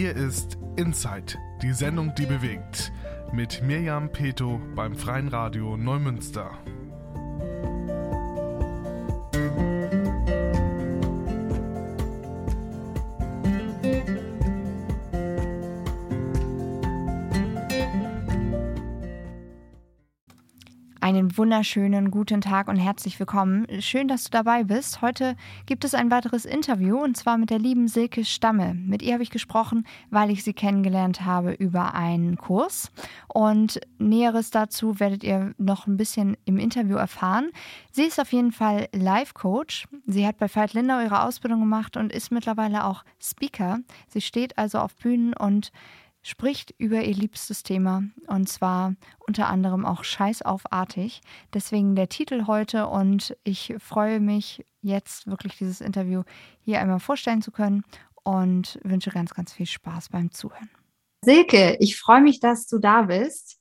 Hier ist Inside, die Sendung, die bewegt, mit Mirjam Peto beim Freien Radio Neumünster. Wunderschönen guten Tag und herzlich willkommen. Schön, dass du dabei bist. Heute gibt es ein weiteres Interview und zwar mit der lieben Silke Stamme. Mit ihr habe ich gesprochen, weil ich sie kennengelernt habe über einen Kurs. Und Näheres dazu werdet ihr noch ein bisschen im Interview erfahren. Sie ist auf jeden Fall Life-Coach. Sie hat bei Veit Lindau ihre Ausbildung gemacht und ist mittlerweile auch Speaker. Sie steht also auf Bühnen und spricht über ihr liebstes Thema und zwar unter anderem auch scheißaufartig. Deswegen der Titel heute und ich freue mich jetzt wirklich dieses Interview hier einmal vorstellen zu können und wünsche ganz, ganz viel Spaß beim Zuhören. Silke, ich freue mich, dass du da bist.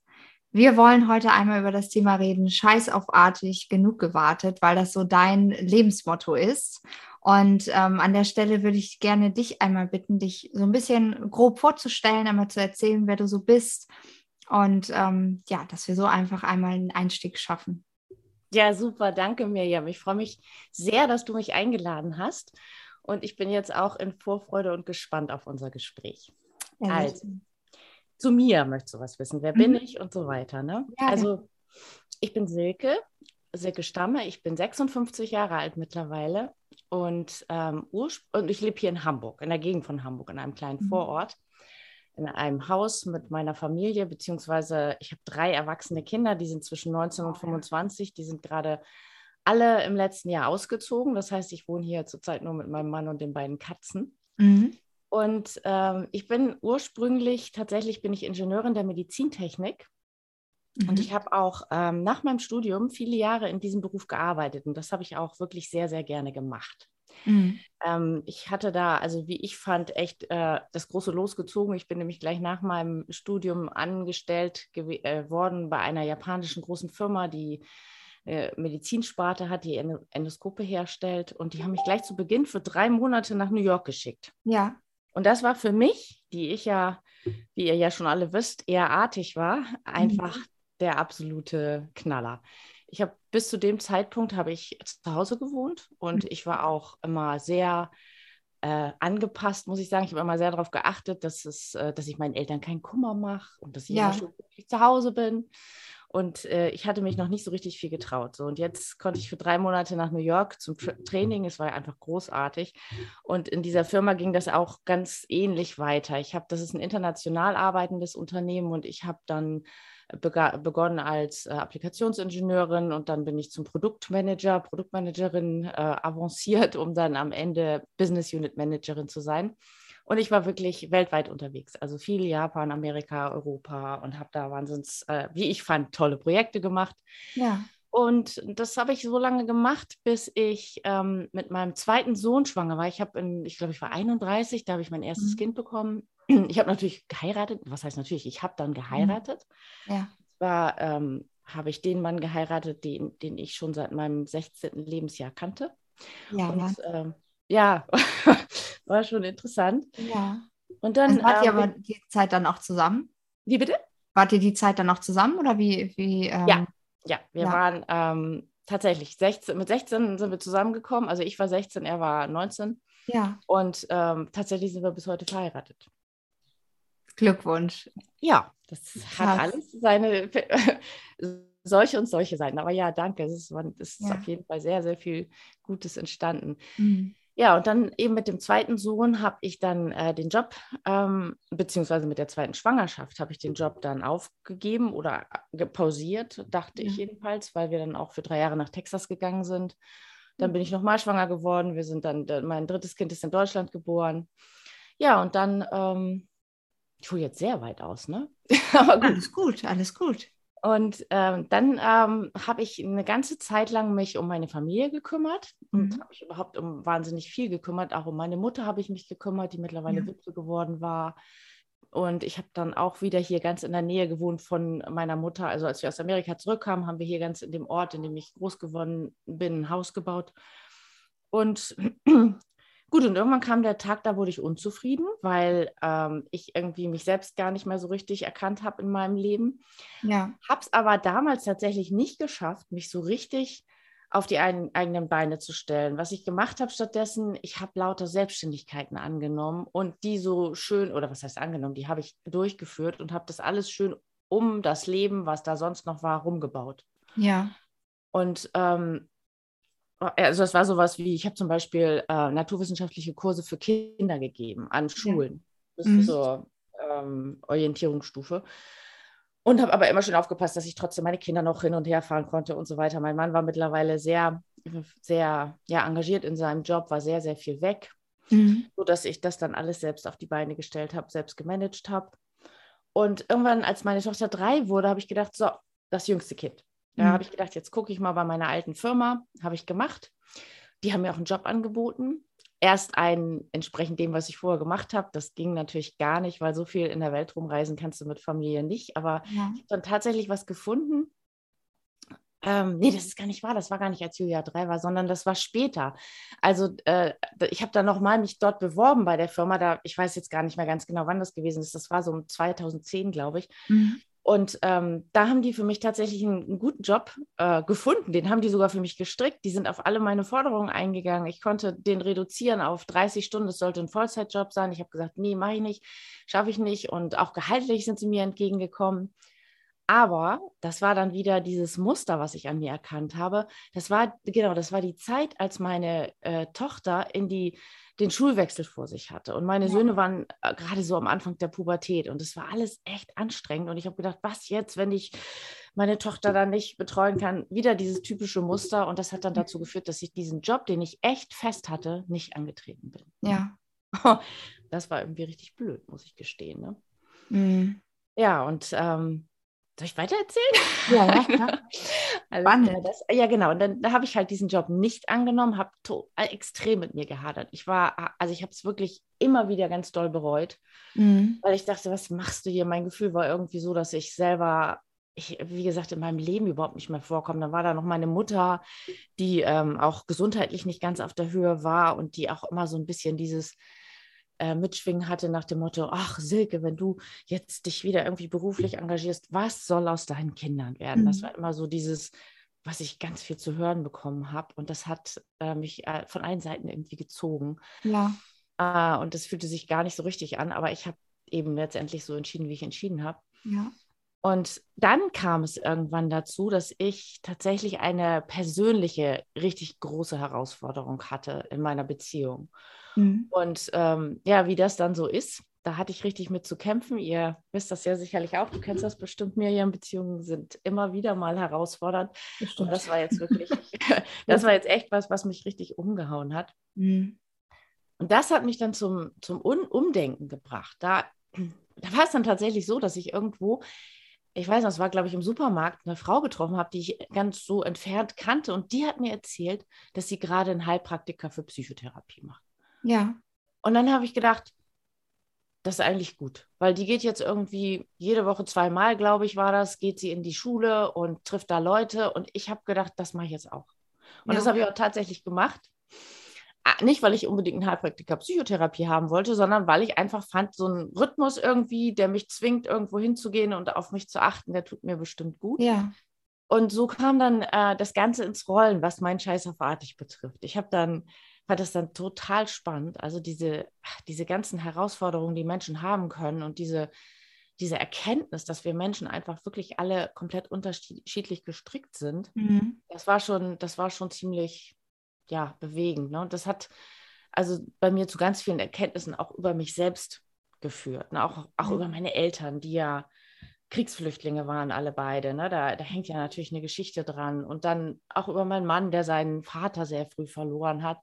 Wir wollen heute einmal über das Thema reden, scheißaufartig, genug gewartet, weil das so dein Lebensmotto ist. Und ähm, an der Stelle würde ich gerne dich einmal bitten, dich so ein bisschen grob vorzustellen, einmal zu erzählen, wer du so bist. Und ähm, ja, dass wir so einfach einmal einen Einstieg schaffen. Ja, super, danke Mirjam. Ich freue mich sehr, dass du mich eingeladen hast. Und ich bin jetzt auch in Vorfreude und gespannt auf unser Gespräch. Ja, also, zu mir möchtest du was wissen. Wer mhm. bin ich und so weiter. Ne? Ja, also, ich bin Silke, Silke Stamme. Ich bin 56 Jahre alt mittlerweile und, ähm, und ich lebe hier in Hamburg, in der Gegend von Hamburg, in einem kleinen mhm. Vorort, in einem Haus mit meiner Familie, beziehungsweise ich habe drei erwachsene Kinder, die sind zwischen 19 und 25, die sind gerade alle im letzten Jahr ausgezogen. Das heißt, ich wohne hier zurzeit nur mit meinem Mann und den beiden Katzen. Mhm. Und ähm, ich bin ursprünglich, tatsächlich bin ich Ingenieurin der Medizintechnik Mhm. Und ich habe auch ähm, nach meinem Studium viele Jahre in diesem Beruf gearbeitet und das habe ich auch wirklich sehr, sehr gerne gemacht. Mhm. Ähm, ich hatte da, also wie ich fand, echt äh, das große losgezogen. Ich bin nämlich gleich nach meinem Studium angestellt äh, worden bei einer japanischen großen Firma, die äh, Medizinsparte hat, die Endoskope herstellt. Und die haben mich gleich zu Beginn für drei Monate nach New York geschickt. Ja. Und das war für mich, die ich ja, wie ihr ja schon alle wisst, eher artig war, einfach mhm der absolute Knaller. Ich habe bis zu dem Zeitpunkt habe ich zu Hause gewohnt und mhm. ich war auch immer sehr äh, angepasst, muss ich sagen. Ich habe immer sehr darauf geachtet, dass, es, äh, dass ich meinen Eltern keinen Kummer mache und dass ich ja. immer schon zu Hause bin. Und äh, ich hatte mich noch nicht so richtig viel getraut. So, und jetzt konnte ich für drei Monate nach New York zum Tra Training. Es war einfach großartig. Und in dieser Firma ging das auch ganz ähnlich weiter. Ich habe, das ist ein international arbeitendes Unternehmen und ich habe dann begonnen als äh, Applikationsingenieurin und dann bin ich zum Produktmanager, Produktmanagerin äh, avanciert, um dann am Ende Business Unit Managerin zu sein. Und ich war wirklich weltweit unterwegs, also viel Japan, Amerika, Europa und habe da wahnsinns, äh, wie ich fand, tolle Projekte gemacht. Ja. Und das habe ich so lange gemacht, bis ich ähm, mit meinem zweiten Sohn schwanger war. Ich habe, ich glaube, ich war 31, da habe ich mein erstes mhm. Kind bekommen ich habe natürlich geheiratet. Was heißt natürlich? Ich habe dann geheiratet. Ja. Zwar ähm, habe ich den Mann geheiratet, den, den ich schon seit meinem 16. Lebensjahr kannte. Ja, und, ähm, ja, war schon interessant. Ja. Und dann also wart ihr ähm, aber die Zeit dann auch zusammen? Wie bitte? Wart ihr die Zeit dann noch zusammen oder wie? wie ähm, ja, ja, wir ja. waren ähm, tatsächlich 16, mit 16 sind wir zusammengekommen. Also ich war 16, er war 19. Ja. Und ähm, tatsächlich sind wir bis heute verheiratet. Glückwunsch. Ja, das Krass. hat alles seine solche und solche Seiten. Aber ja, danke. Es ist, ist ja. auf jeden Fall sehr, sehr viel Gutes entstanden. Mhm. Ja, und dann eben mit dem zweiten Sohn habe ich dann äh, den Job, ähm, beziehungsweise mit der zweiten Schwangerschaft habe ich den Job dann aufgegeben oder pausiert, dachte ja. ich jedenfalls, weil wir dann auch für drei Jahre nach Texas gegangen sind. Dann mhm. bin ich nochmal schwanger geworden. Wir sind dann, mein drittes Kind ist in Deutschland geboren. Ja, und dann ähm, ich hole jetzt sehr weit aus, ne? Aber gut. Alles gut, alles gut. Und ähm, dann ähm, habe ich eine ganze Zeit lang mich um meine Familie gekümmert mhm. und habe mich überhaupt um wahnsinnig viel gekümmert. Auch um meine Mutter habe ich mich gekümmert, die mittlerweile ja. Witwe geworden war. Und ich habe dann auch wieder hier ganz in der Nähe gewohnt von meiner Mutter. Also als wir aus Amerika zurückkamen, haben wir hier ganz in dem Ort, in dem ich groß geworden bin, ein Haus gebaut. Und Gut, und irgendwann kam der Tag, da wurde ich unzufrieden, weil ähm, ich irgendwie mich selbst gar nicht mehr so richtig erkannt habe in meinem Leben. Ja. Habe es aber damals tatsächlich nicht geschafft, mich so richtig auf die ein, eigenen Beine zu stellen. Was ich gemacht habe stattdessen, ich habe lauter Selbstständigkeiten angenommen und die so schön, oder was heißt angenommen, die habe ich durchgeführt und habe das alles schön um das Leben, was da sonst noch war, rumgebaut. Ja. Und ähm, also es war sowas wie, ich habe zum Beispiel äh, naturwissenschaftliche Kurse für Kinder gegeben an Schulen. Ja. Das ist mhm. so ähm, Orientierungsstufe. Und habe aber immer schon aufgepasst, dass ich trotzdem meine Kinder noch hin und her fahren konnte und so weiter. Mein Mann war mittlerweile sehr, sehr ja, engagiert in seinem Job, war sehr, sehr viel weg, mhm. sodass ich das dann alles selbst auf die Beine gestellt habe, selbst gemanagt habe. Und irgendwann, als meine Tochter drei wurde, habe ich gedacht, so, das jüngste Kind. Da mhm. habe ich gedacht, jetzt gucke ich mal bei meiner alten Firma, habe ich gemacht. Die haben mir auch einen Job angeboten. Erst einen entsprechend dem, was ich vorher gemacht habe. Das ging natürlich gar nicht, weil so viel in der Welt rumreisen kannst du mit Familie nicht. Aber ja. ich habe dann tatsächlich was gefunden. Ähm, nee, das ist gar nicht wahr. Das war gar nicht, als Julia drei war, sondern das war später. Also äh, ich habe dann nochmal mich dort beworben bei der Firma. Da, ich weiß jetzt gar nicht mehr ganz genau, wann das gewesen ist. Das war so um 2010, glaube ich. Mhm. Und ähm, da haben die für mich tatsächlich einen, einen guten Job äh, gefunden. Den haben die sogar für mich gestrickt. Die sind auf alle meine Forderungen eingegangen. Ich konnte den reduzieren auf 30 Stunden. Es sollte ein Vollzeitjob sein. Ich habe gesagt, nee, mache ich nicht, schaffe ich nicht. Und auch gehaltlich sind sie mir entgegengekommen. Aber das war dann wieder dieses Muster, was ich an mir erkannt habe. Das war, genau, das war die Zeit, als meine äh, Tochter in die den Schulwechsel vor sich hatte. Und meine ja. Söhne waren äh, gerade so am Anfang der Pubertät und es war alles echt anstrengend. Und ich habe gedacht, was jetzt, wenn ich meine Tochter dann nicht betreuen kann? Wieder dieses typische Muster. Und das hat dann dazu geführt, dass ich diesen Job, den ich echt fest hatte, nicht angetreten bin. Ja. Das war irgendwie richtig blöd, muss ich gestehen. Ne? Mhm. Ja, und ähm, soll ich weiter erzählen? Ja, ja. also, das, ja, genau. Und dann da habe ich halt diesen Job nicht angenommen, habe äh, extrem mit mir gehadert. Ich war, also ich habe es wirklich immer wieder ganz doll bereut, mhm. weil ich dachte, was machst du hier? Mein Gefühl war irgendwie so, dass ich selber, ich, wie gesagt, in meinem Leben überhaupt nicht mehr vorkomme. Dann war da noch meine Mutter, die ähm, auch gesundheitlich nicht ganz auf der Höhe war und die auch immer so ein bisschen dieses äh, mitschwingen hatte nach dem Motto, ach Silke, wenn du jetzt dich wieder irgendwie beruflich engagierst, was soll aus deinen Kindern werden? Mhm. Das war immer so dieses, was ich ganz viel zu hören bekommen habe. Und das hat äh, mich äh, von allen Seiten irgendwie gezogen. Ja. Äh, und das fühlte sich gar nicht so richtig an, aber ich habe eben letztendlich so entschieden, wie ich entschieden habe. Ja. Und dann kam es irgendwann dazu, dass ich tatsächlich eine persönliche, richtig große Herausforderung hatte in meiner Beziehung. Mhm. Und ähm, ja, wie das dann so ist, da hatte ich richtig mit zu kämpfen. Ihr wisst das ja sicherlich auch. Du kennst das bestimmt, Miriam. Beziehungen sind immer wieder mal herausfordernd. Das Und das war jetzt wirklich, das war jetzt echt was, was mich richtig umgehauen hat. Mhm. Und das hat mich dann zum, zum Umdenken gebracht. Da, da war es dann tatsächlich so, dass ich irgendwo, ich weiß noch, es war, glaube ich, im Supermarkt, eine Frau getroffen habe, die ich ganz so entfernt kannte. Und die hat mir erzählt, dass sie gerade einen Heilpraktiker für Psychotherapie macht. Ja. Und dann habe ich gedacht, das ist eigentlich gut, weil die geht jetzt irgendwie jede Woche zweimal, glaube ich, war das, geht sie in die Schule und trifft da Leute. Und ich habe gedacht, das mache ich jetzt auch. Und ja. das habe ich auch tatsächlich gemacht. Ah, nicht, weil ich unbedingt einen Heilpraktiker Psychotherapie haben wollte, sondern weil ich einfach fand, so ein Rhythmus irgendwie, der mich zwingt, irgendwo hinzugehen und auf mich zu achten, der tut mir bestimmt gut. Ja. Und so kam dann äh, das Ganze ins Rollen, was mein Scheiß auf Artig betrifft. Ich habe dann fand das dann total spannend. Also diese, diese ganzen Herausforderungen, die Menschen haben können und diese, diese Erkenntnis, dass wir Menschen einfach wirklich alle komplett unterschiedlich gestrickt sind, mhm. das war schon, das war schon ziemlich ja, bewegend. Ne? Und das hat also bei mir zu ganz vielen Erkenntnissen auch über mich selbst geführt. Ne? Auch, auch mhm. über meine Eltern, die ja Kriegsflüchtlinge waren alle beide. Ne? Da, da hängt ja natürlich eine Geschichte dran. Und dann auch über meinen Mann, der seinen Vater sehr früh verloren hat.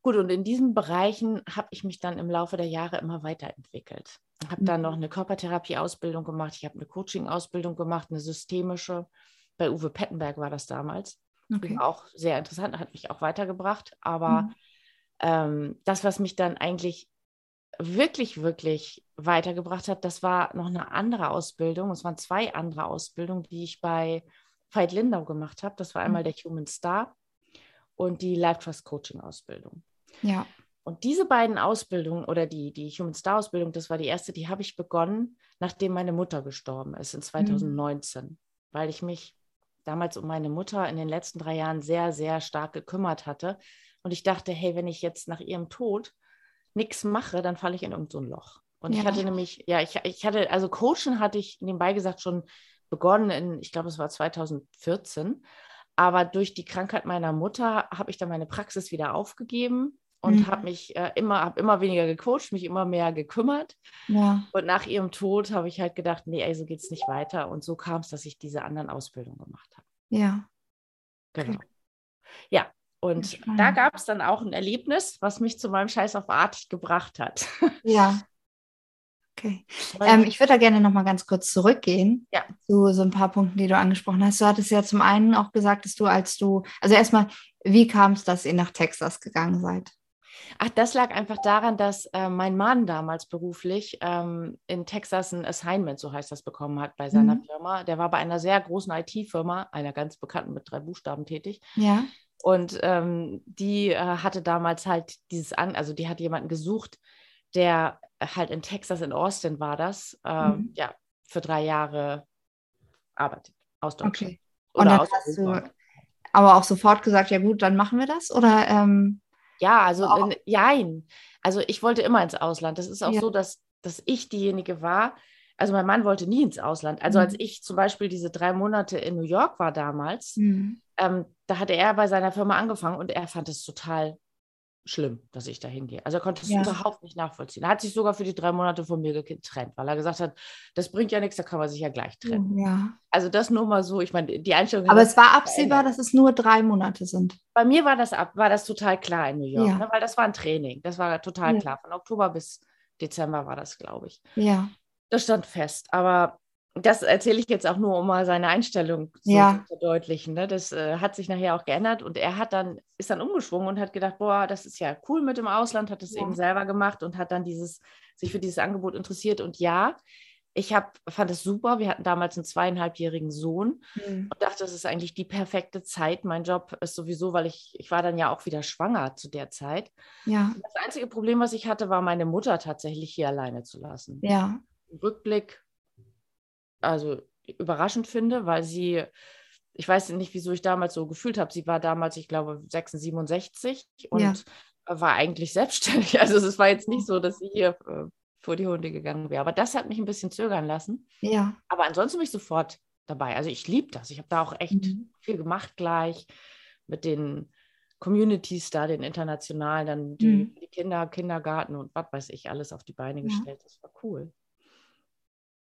Gut, und in diesen Bereichen habe ich mich dann im Laufe der Jahre immer weiterentwickelt. Ich habe dann noch mhm. eine Körpertherapie-Ausbildung gemacht, ich habe eine Coaching-Ausbildung gemacht, eine systemische. Bei Uwe Pettenberg war das damals. Okay. Auch sehr interessant, hat mich auch weitergebracht. Aber mhm. ähm, das, was mich dann eigentlich wirklich, wirklich weitergebracht hat, das war noch eine andere Ausbildung. Es waren zwei andere Ausbildungen, die ich bei Veit Lindau gemacht habe. Das war einmal mhm. der Human Star und die Life Trust Coaching Ausbildung. Ja. Und diese beiden Ausbildungen oder die, die Human Star Ausbildung, das war die erste, die habe ich begonnen, nachdem meine Mutter gestorben ist in 2019, mhm. weil ich mich damals um meine Mutter in den letzten drei Jahren sehr, sehr stark gekümmert hatte. Und ich dachte, hey, wenn ich jetzt nach ihrem Tod nichts mache, dann falle ich in irgendein so Loch. Und ja. ich hatte nämlich, ja, ich, ich hatte, also Coachen hatte ich nebenbei gesagt schon begonnen in, ich glaube, es war 2014. Aber durch die Krankheit meiner Mutter habe ich dann meine Praxis wieder aufgegeben und mhm. habe mich äh, immer, habe immer weniger gecoacht, mich immer mehr gekümmert. Ja. Und nach ihrem Tod habe ich halt gedacht, nee, ey, so geht es nicht weiter. Und so kam es, dass ich diese anderen Ausbildungen gemacht habe. Ja. Genau. Okay. Ja, und da gab es dann auch ein Erlebnis, was mich zu meinem Scheiß auf Art gebracht hat. Ja. Okay. Ähm, ich würde da gerne noch mal ganz kurz zurückgehen ja. zu so ein paar Punkten, die du angesprochen hast. Du hattest ja zum einen auch gesagt, dass du, als du, also erstmal, wie kam es, dass ihr nach Texas gegangen seid? Ach, das lag einfach daran, dass äh, mein Mann damals beruflich ähm, in Texas ein Assignment, so heißt das, bekommen hat bei seiner mhm. Firma. Der war bei einer sehr großen IT-Firma, einer ganz bekannten mit drei Buchstaben tätig. Ja. Und ähm, die äh, hatte damals halt dieses an, also die hat jemanden gesucht, der halt in Texas, in Austin war das, äh, mhm. ja, für drei Jahre arbeitet aus Deutschland. Okay. Und dann hast du aber auch sofort gesagt, ja gut, dann machen wir das? Oder ähm, ja, also oh. jein. Also ich wollte immer ins Ausland. Das ist auch ja. so, dass, dass ich diejenige war. Also mein Mann wollte nie ins Ausland. Also mhm. als ich zum Beispiel diese drei Monate in New York war damals, mhm. ähm, da hatte er bei seiner Firma angefangen und er fand es total schlimm, dass ich da hingehe. Also er konnte es ja. überhaupt nicht nachvollziehen. Er hat sich sogar für die drei Monate von mir getrennt, weil er gesagt hat, das bringt ja nichts, da kann man sich ja gleich trennen. Ja. Also das nur mal so, ich meine, die Einstellung. Aber es war absehbar, dass es nur drei Monate sind. Bei mir war das, ab, war das total klar in New York, ja. ne? weil das war ein Training. Das war total klar. Von Oktober bis Dezember war das, glaube ich. Ja. Das stand fest. Aber das erzähle ich jetzt auch nur, um mal seine Einstellung so ja. zu verdeutlichen. Ne? Das äh, hat sich nachher auch geändert und er hat dann, ist dann umgeschwungen und hat gedacht, boah, das ist ja cool mit dem Ausland, hat es ja. eben selber gemacht und hat dann dieses, sich für dieses Angebot interessiert. Und ja, ich hab, fand es super. Wir hatten damals einen zweieinhalbjährigen Sohn mhm. und dachte, das ist eigentlich die perfekte Zeit. Mein Job ist sowieso, weil ich, ich war dann ja auch wieder schwanger zu der Zeit. Ja. Das einzige Problem, was ich hatte, war meine Mutter tatsächlich hier alleine zu lassen. Ja. Im Rückblick also überraschend finde, weil sie, ich weiß nicht, wieso ich damals so gefühlt habe. Sie war damals, ich glaube, 66, 67 und ja. war eigentlich selbstständig. Also es war jetzt nicht so, dass sie hier äh, vor die Hunde gegangen wäre. Aber das hat mich ein bisschen zögern lassen. Ja. Aber ansonsten bin ich sofort dabei. Also ich liebe das. Ich habe da auch echt mhm. viel gemacht gleich mit den Communities da, den internationalen, dann die, mhm. die Kinder, Kindergarten und was weiß ich, alles auf die Beine gestellt. Ja. Das war cool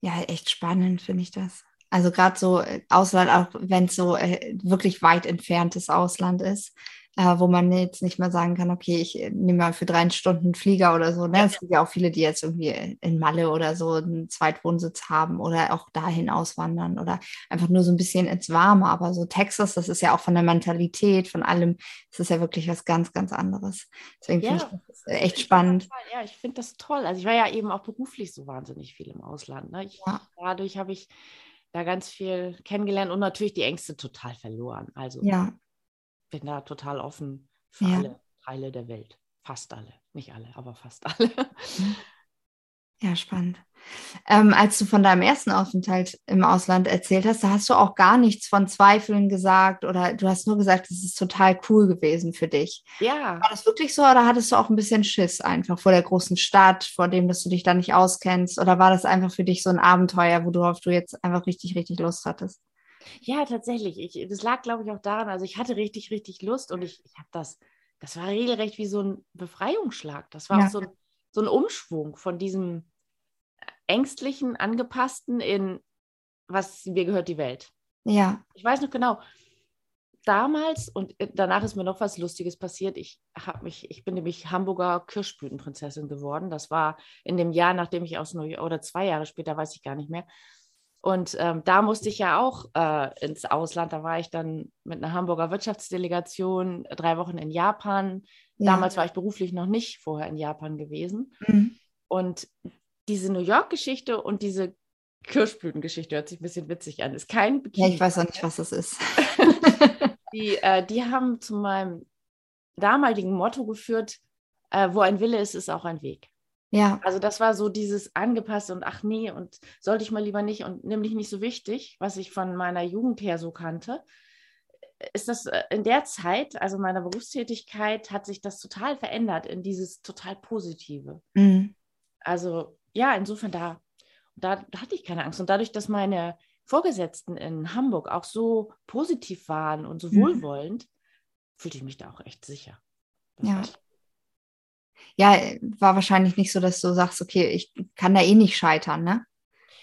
ja, echt spannend finde ich das. Also gerade so äh, Ausland, auch wenn es so äh, wirklich weit entferntes Ausland ist, äh, wo man jetzt nicht mehr sagen kann, okay, ich äh, nehme mal für drei Stunden einen Flieger oder so. Ne? Es gibt ja auch viele, die jetzt irgendwie in Malle oder so einen Zweitwohnsitz haben oder auch dahin auswandern oder einfach nur so ein bisschen ins Warme. Aber so Texas, das ist ja auch von der Mentalität, von allem, das ist ja wirklich was ganz, ganz anderes. Deswegen ja. finde ich das echt spannend. Ja, ich finde das toll. Also ich war ja eben auch beruflich so wahnsinnig viel im Ausland. Ne? Ich, ja. Dadurch habe ich da ganz viel kennengelernt und natürlich die Ängste total verloren. Also ja. Bin da total offen für ja. alle Teile der Welt. Fast alle. Nicht alle, aber fast alle. Mhm. Ja, spannend. Ähm, als du von deinem ersten Aufenthalt im Ausland erzählt hast, da hast du auch gar nichts von Zweifeln gesagt oder du hast nur gesagt, es ist total cool gewesen für dich. Ja. War das wirklich so oder hattest du auch ein bisschen Schiss einfach vor der großen Stadt, vor dem, dass du dich da nicht auskennst? Oder war das einfach für dich so ein Abenteuer, worauf du jetzt einfach richtig, richtig Lust hattest? Ja, tatsächlich. Ich, das lag, glaube ich, auch daran, also ich hatte richtig, richtig Lust und ich, ich habe das, das war regelrecht wie so ein Befreiungsschlag. Das war ja. auch so ein, so ein Umschwung von diesem ängstlichen, angepassten in was mir gehört die Welt. Ja. Ich weiß noch genau, damals und danach ist mir noch was Lustiges passiert. Ich habe mich, ich bin nämlich Hamburger Kirschblütenprinzessin geworden. Das war in dem Jahr, nachdem ich aus New York oder zwei Jahre später, weiß ich gar nicht mehr. Und ähm, da musste ich ja auch äh, ins Ausland. Da war ich dann mit einer Hamburger Wirtschaftsdelegation drei Wochen in Japan. Ja. Damals war ich beruflich noch nicht vorher in Japan gewesen. Mhm. Und diese New York-Geschichte und diese Kirschblütengeschichte hört sich ein bisschen witzig an. Ist kein Bikini. Ja, ich weiß auch nicht, was das ist. die, äh, die haben zu meinem damaligen Motto geführt, äh, wo ein Wille ist, ist auch ein Weg. Ja. Also das war so dieses angepasste und ach nee und sollte ich mal lieber nicht und nämlich nicht so wichtig, was ich von meiner Jugend her so kannte. Ist das äh, in der Zeit, also meiner Berufstätigkeit, hat sich das total verändert in dieses total Positive. Mhm. Also ja, insofern da, da, hatte ich keine Angst. Und dadurch, dass meine Vorgesetzten in Hamburg auch so positiv waren und so mhm. wohlwollend, fühlte ich mich da auch echt sicher. Das ja ja, war wahrscheinlich nicht so, dass du sagst, okay, ich kann da eh nicht scheitern, ne?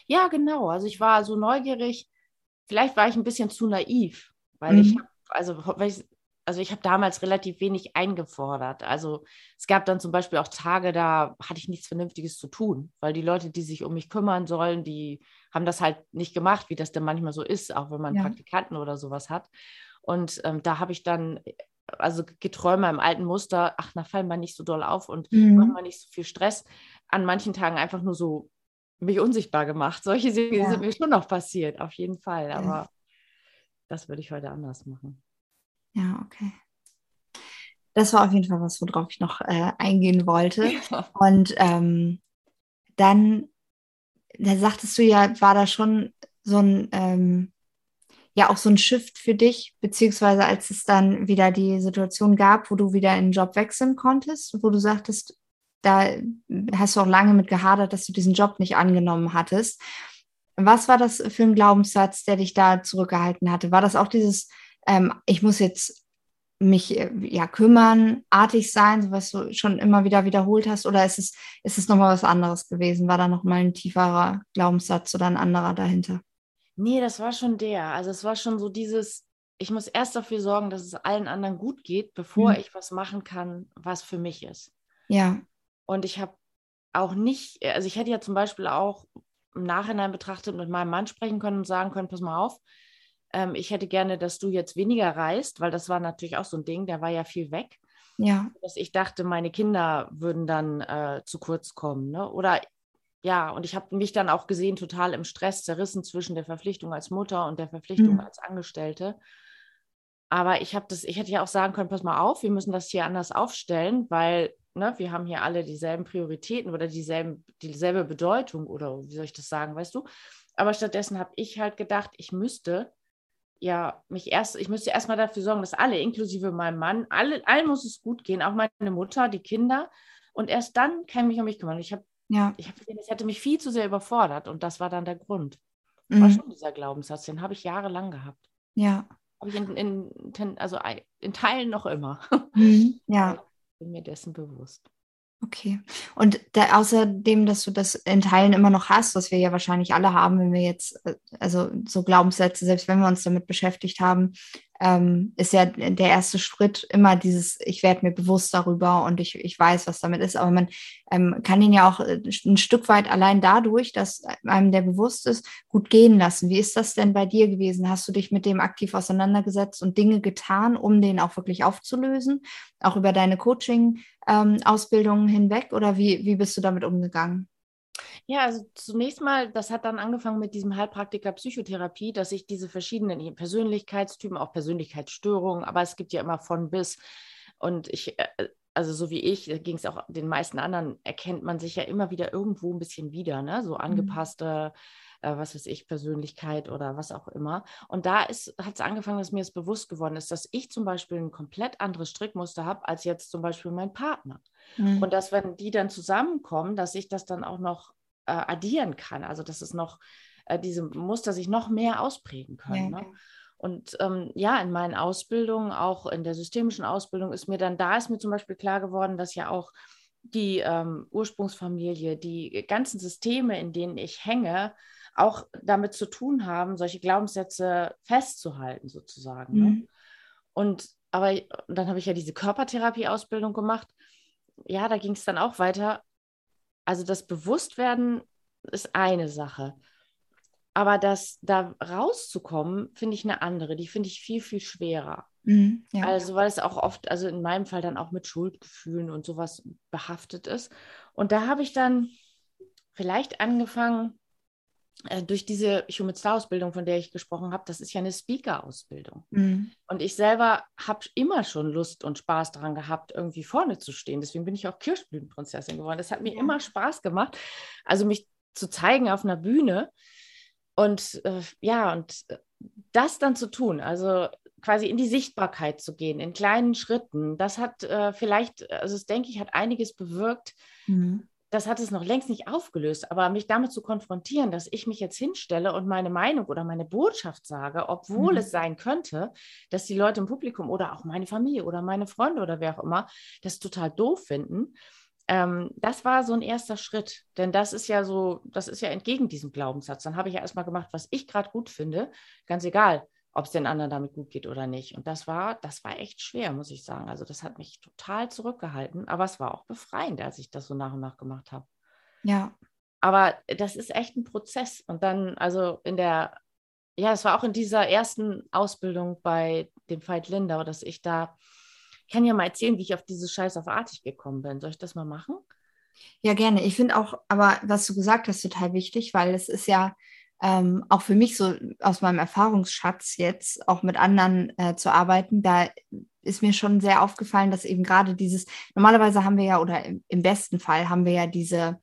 Ja, genau. Also ich war so neugierig. Vielleicht war ich ein bisschen zu naiv, weil mhm. ich, also, weil ich, also ich habe damals relativ wenig eingefordert. Also es gab dann zum Beispiel auch Tage, da hatte ich nichts Vernünftiges zu tun, weil die Leute, die sich um mich kümmern sollen, die haben das halt nicht gemacht, wie das denn manchmal so ist, auch wenn man ja. Praktikanten oder sowas hat. Und ähm, da habe ich dann also Geträume im alten Muster, ach, na, fallen wir nicht so doll auf und mhm. machen wir nicht so viel Stress. An manchen Tagen einfach nur so mich unsichtbar gemacht. Solche Dinge ja. sind mir schon noch passiert, auf jeden Fall. Aber ja. das würde ich heute anders machen. Ja, okay. Das war auf jeden Fall was, worauf ich noch äh, eingehen wollte. Ja. Und ähm, dann, da sagtest du ja, war da schon so ein ähm, ja auch so ein Shift für dich, beziehungsweise als es dann wieder die Situation gab, wo du wieder in den Job wechseln konntest, wo du sagtest, da hast du auch lange mit gehadert, dass du diesen Job nicht angenommen hattest. Was war das für ein Glaubenssatz, der dich da zurückgehalten hatte? War das auch dieses, ähm, ich muss jetzt mich äh, ja kümmern, artig sein, was du schon immer wieder wiederholt hast, oder ist es, ist es nochmal was anderes gewesen? War da nochmal ein tieferer Glaubenssatz oder ein anderer dahinter? Nee, das war schon der. Also es war schon so dieses, ich muss erst dafür sorgen, dass es allen anderen gut geht, bevor mhm. ich was machen kann, was für mich ist. Ja. Und ich habe auch nicht, also ich hätte ja zum Beispiel auch im Nachhinein betrachtet mit meinem Mann sprechen können und sagen können, pass mal auf, ähm, ich hätte gerne, dass du jetzt weniger reist, weil das war natürlich auch so ein Ding, der war ja viel weg. Ja. Dass ich dachte, meine Kinder würden dann äh, zu kurz kommen. Ne? Oder ja, und ich habe mich dann auch gesehen, total im Stress zerrissen zwischen der Verpflichtung als Mutter und der Verpflichtung mhm. als Angestellte. Aber ich habe das, ich hätte ja auch sagen können, pass mal auf, wir müssen das hier anders aufstellen, weil ne, wir haben hier alle dieselben Prioritäten oder dieselben, dieselbe Bedeutung oder wie soll ich das sagen, weißt du? Aber stattdessen habe ich halt gedacht, ich müsste ja mich erst, ich müsste erstmal dafür sorgen, dass alle, inklusive meinem Mann, alle, allen muss es gut gehen, auch meine Mutter, die Kinder. Und erst dann kann ich mich um mich kümmern. Ich habe ja. Ich habe gesehen, es hätte mich viel zu sehr überfordert und das war dann der Grund. Mhm. war schon dieser Glaubenssatz, den habe ich jahrelang gehabt. Ja. Habe ich in, in, also in Teilen noch immer. Mhm. Ja. Ich bin mir dessen bewusst. Okay. Und da, außerdem, dass du das in Teilen immer noch hast, was wir ja wahrscheinlich alle haben, wenn wir jetzt, äh, also so Glaubenssätze, selbst wenn wir uns damit beschäftigt haben, ähm, ist ja der erste Schritt immer dieses, ich werde mir bewusst darüber und ich, ich weiß, was damit ist. Aber man ähm, kann ihn ja auch äh, ein Stück weit allein dadurch, dass einem der bewusst ist, gut gehen lassen. Wie ist das denn bei dir gewesen? Hast du dich mit dem aktiv auseinandergesetzt und Dinge getan, um den auch wirklich aufzulösen? Auch über deine Coaching-Ausbildungen ähm, hinweg? Oder wie, wie bist du damit umgegangen? Ja, also zunächst mal, das hat dann angefangen mit diesem Heilpraktiker Psychotherapie, dass ich diese verschiedenen Persönlichkeitstypen, auch Persönlichkeitsstörungen, aber es gibt ja immer von bis. Und ich, äh, also so wie ich, ging es auch den meisten anderen, erkennt man sich ja immer wieder irgendwo ein bisschen wieder, ne? So mhm. angepasste, mhm. Äh, was weiß ich, Persönlichkeit oder was auch immer. Und da hat es angefangen, dass mir es bewusst geworden ist, dass ich zum Beispiel ein komplett anderes Strickmuster habe als jetzt zum Beispiel mein Partner. Mhm. Und dass, wenn die dann zusammenkommen, dass ich das dann auch noch äh, addieren kann. Also, dass es noch, äh, diese Muster sich noch mehr ausprägen können. Ja, ne? Und ähm, ja, in meinen Ausbildungen, auch in der systemischen Ausbildung, ist mir dann, da ist mir zum Beispiel klar geworden, dass ja auch die ähm, Ursprungsfamilie, die ganzen Systeme, in denen ich hänge, auch damit zu tun haben, solche Glaubenssätze festzuhalten, sozusagen. Ne? Mhm. Ne? Und aber dann habe ich ja diese Körpertherapie-Ausbildung gemacht ja, da ging es dann auch weiter. Also das Bewusstwerden ist eine Sache. Aber das da rauszukommen, finde ich eine andere. Die finde ich viel, viel schwerer. Mhm, ja. Also, weil es auch oft, also in meinem Fall dann auch mit Schuldgefühlen und sowas behaftet ist. Und da habe ich dann vielleicht angefangen, durch diese Human Star Ausbildung, von der ich gesprochen habe, das ist ja eine Speaker-Ausbildung. Mhm. Und ich selber habe immer schon Lust und Spaß daran gehabt, irgendwie vorne zu stehen. Deswegen bin ich auch Kirschblütenprinzessin geworden. Das hat mir ja. immer Spaß gemacht, also mich zu zeigen auf einer Bühne. Und äh, ja, und äh, das dann zu tun, also quasi in die Sichtbarkeit zu gehen, in kleinen Schritten, das hat äh, vielleicht, also das denke ich, hat einiges bewirkt. Mhm das hat es noch längst nicht aufgelöst, aber mich damit zu konfrontieren, dass ich mich jetzt hinstelle und meine Meinung oder meine Botschaft sage, obwohl mhm. es sein könnte, dass die Leute im Publikum oder auch meine Familie oder meine Freunde oder wer auch immer das total doof finden. Ähm, das war so ein erster Schritt, denn das ist ja so, das ist ja entgegen diesem Glaubenssatz. Dann habe ich ja erstmal gemacht, was ich gerade gut finde, ganz egal, ob es den anderen damit gut geht oder nicht. Und das war, das war echt schwer, muss ich sagen. Also das hat mich total zurückgehalten, aber es war auch befreiend, als ich das so nach und nach gemacht habe. Ja. Aber das ist echt ein Prozess. Und dann, also in der, ja, es war auch in dieser ersten Ausbildung bei dem Veit Lindau, dass ich da, ich kann ja mal erzählen, wie ich auf diese Scheiß auf Artig gekommen bin. Soll ich das mal machen? Ja, gerne. Ich finde auch, aber was du gesagt hast, total wichtig, weil es ist ja, ähm, auch für mich so aus meinem Erfahrungsschatz jetzt auch mit anderen äh, zu arbeiten, da ist mir schon sehr aufgefallen, dass eben gerade dieses, normalerweise haben wir ja, oder im, im besten Fall haben wir ja diese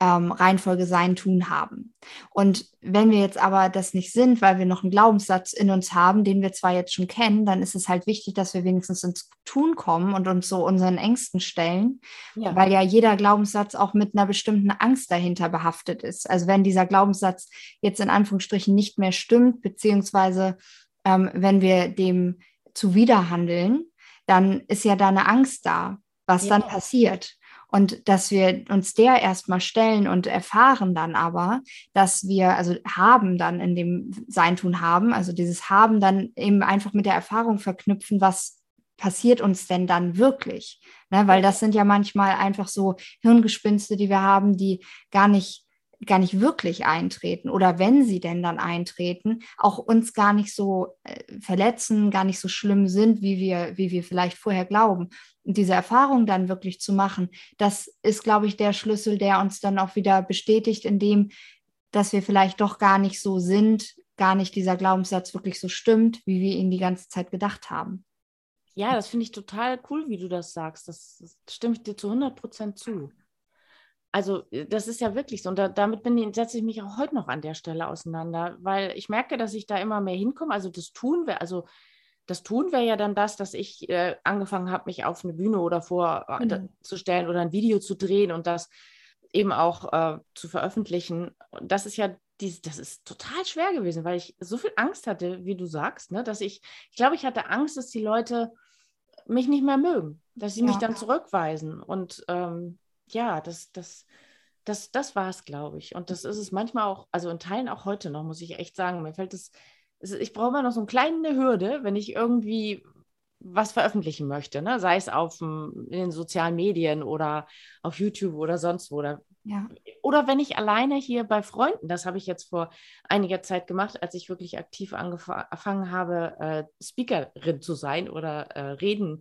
ähm, Reihenfolge sein, tun haben. Und wenn wir jetzt aber das nicht sind, weil wir noch einen Glaubenssatz in uns haben, den wir zwar jetzt schon kennen, dann ist es halt wichtig, dass wir wenigstens ins Tun kommen und uns so unseren Ängsten stellen, ja. weil ja jeder Glaubenssatz auch mit einer bestimmten Angst dahinter behaftet ist. Also wenn dieser Glaubenssatz jetzt in Anführungsstrichen nicht mehr stimmt, beziehungsweise ähm, wenn wir dem zuwiderhandeln, dann ist ja da eine Angst da, was ja. dann passiert. Und dass wir uns der erstmal stellen und erfahren dann aber, dass wir, also haben dann in dem Sein tun haben, also dieses Haben dann eben einfach mit der Erfahrung verknüpfen, was passiert uns denn dann wirklich? Ne? Weil das sind ja manchmal einfach so Hirngespinste, die wir haben, die gar nicht gar nicht wirklich eintreten oder wenn sie denn dann eintreten, auch uns gar nicht so äh, verletzen, gar nicht so schlimm sind, wie wir, wie wir vielleicht vorher glauben. Und diese Erfahrung dann wirklich zu machen, das ist, glaube ich, der Schlüssel, der uns dann auch wieder bestätigt, in dem, dass wir vielleicht doch gar nicht so sind, gar nicht dieser Glaubenssatz wirklich so stimmt, wie wir ihn die ganze Zeit gedacht haben. Ja, das finde ich total cool, wie du das sagst. Das, das stimme ich dir zu 100 Prozent zu. Also äh, das ist ja wirklich so. Und da, damit bin ich, setze ich mich auch heute noch an der Stelle auseinander, weil ich merke, dass ich da immer mehr hinkomme. Also das tun wir, also das tun wäre ja dann das, dass ich äh, angefangen habe, mich auf eine Bühne oder vor äh, mhm. zu stellen oder ein Video zu drehen und das eben auch äh, zu veröffentlichen. Und das ist ja dies, das ist total schwer gewesen, weil ich so viel Angst hatte, wie du sagst, ne, dass ich, ich glaube, ich hatte Angst, dass die Leute mich nicht mehr mögen, dass sie ja. mich dann zurückweisen. Und ähm, ja, das, das, das, das war es, glaube ich. Und das ist es manchmal auch, also in Teilen auch heute noch, muss ich echt sagen. Mir fällt es, ich brauche immer noch so eine kleine Hürde, wenn ich irgendwie was veröffentlichen möchte, ne? sei es auf in den sozialen Medien oder auf YouTube oder sonst wo. Oder, ja. oder wenn ich alleine hier bei Freunden, das habe ich jetzt vor einiger Zeit gemacht, als ich wirklich aktiv angefangen habe, äh, Speakerin zu sein oder äh, Reden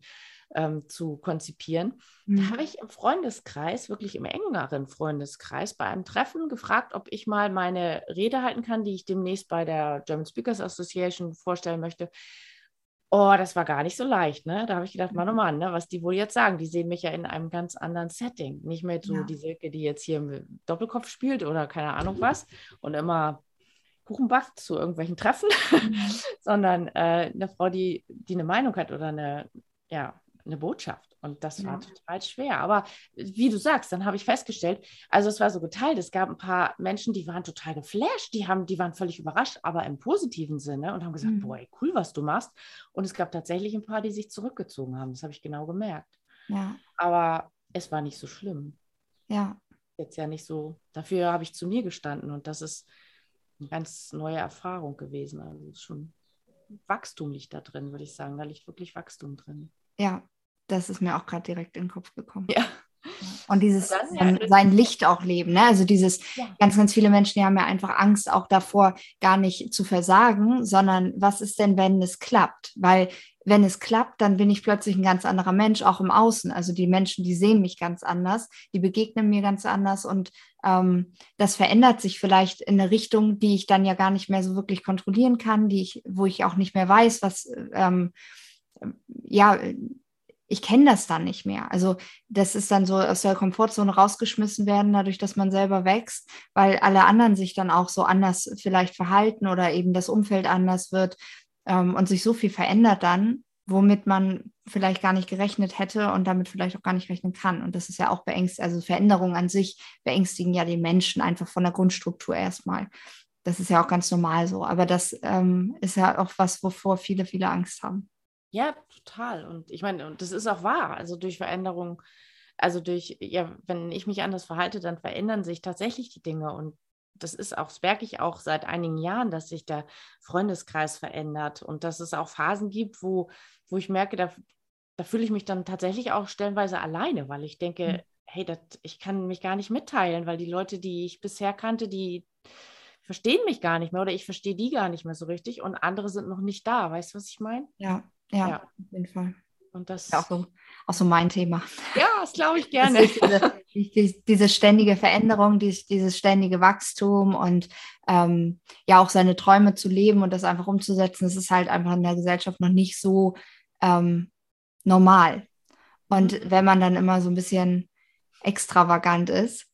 ähm, zu konzipieren. Mhm. Da habe ich im Freundeskreis, wirklich im engeren Freundeskreis, bei einem Treffen gefragt, ob ich mal meine Rede halten kann, die ich demnächst bei der German Speakers Association vorstellen möchte. Oh, das war gar nicht so leicht, ne? Da habe ich gedacht, Mann, oh Mann, ne, was die wohl jetzt sagen. Die sehen mich ja in einem ganz anderen Setting. Nicht mehr so ja. die Silke, die jetzt hier im Doppelkopf spielt oder keine Ahnung was und immer Kuchen backt zu irgendwelchen Treffen, mhm. sondern äh, eine Frau, die, die eine Meinung hat oder eine, ja, eine Botschaft. Und das war total schwer. Aber wie du sagst, dann habe ich festgestellt, also es war so geteilt. Es gab ein paar Menschen, die waren total geflasht, die, haben, die waren völlig überrascht, aber im positiven Sinne und haben gesagt, mhm. boah, cool, was du machst. Und es gab tatsächlich ein paar, die sich zurückgezogen haben. Das habe ich genau gemerkt. Ja. Aber es war nicht so schlimm. Ja. Jetzt ja nicht so. Dafür habe ich zu mir gestanden und das ist eine ganz neue Erfahrung gewesen. Also schon Wachstum liegt da drin, würde ich sagen. Da liegt wirklich Wachstum drin. Ja, das ist mir auch gerade direkt in den Kopf gekommen. Ja. Und dieses dann, ja, sein Licht auch leben. Ne? Also dieses, ja. ganz, ganz viele Menschen, die haben ja einfach Angst auch davor, gar nicht zu versagen, sondern was ist denn, wenn es klappt? Weil wenn es klappt, dann bin ich plötzlich ein ganz anderer Mensch, auch im Außen. Also die Menschen, die sehen mich ganz anders, die begegnen mir ganz anders und ähm, das verändert sich vielleicht in eine Richtung, die ich dann ja gar nicht mehr so wirklich kontrollieren kann, die ich, wo ich auch nicht mehr weiß, was ähm, ja ich kenne das dann nicht mehr. Also das ist dann so aus der Komfortzone rausgeschmissen werden, dadurch, dass man selber wächst, weil alle anderen sich dann auch so anders vielleicht verhalten oder eben das Umfeld anders wird ähm, und sich so viel verändert dann, womit man vielleicht gar nicht gerechnet hätte und damit vielleicht auch gar nicht rechnen kann. Und das ist ja auch beängstigend, also Veränderungen an sich beängstigen ja die Menschen einfach von der Grundstruktur erstmal. Das ist ja auch ganz normal so. Aber das ähm, ist ja auch was, wovor viele, viele Angst haben. Ja, total. Und ich meine, und das ist auch wahr. Also durch Veränderung, also durch, ja, wenn ich mich anders verhalte, dann verändern sich tatsächlich die Dinge. Und das ist auch, das merke ich auch seit einigen Jahren, dass sich der Freundeskreis verändert und dass es auch Phasen gibt, wo, wo ich merke, da, da fühle ich mich dann tatsächlich auch stellenweise alleine, weil ich denke, mhm. hey, das, ich kann mich gar nicht mitteilen, weil die Leute, die ich bisher kannte, die verstehen mich gar nicht mehr oder ich verstehe die gar nicht mehr so richtig und andere sind noch nicht da. Weißt du, was ich meine? Ja, ja, ja, auf jeden Fall. Und das ist auch so, auch so mein Thema. Ja, das glaube ich gerne. Diese, diese, ständige Veränderung, dieses, dieses ständige Wachstum und ähm, ja auch seine Träume zu leben und das einfach umzusetzen, das ist halt einfach in der Gesellschaft noch nicht so ähm, normal. Und mhm. wenn man dann immer so ein bisschen extravagant ist,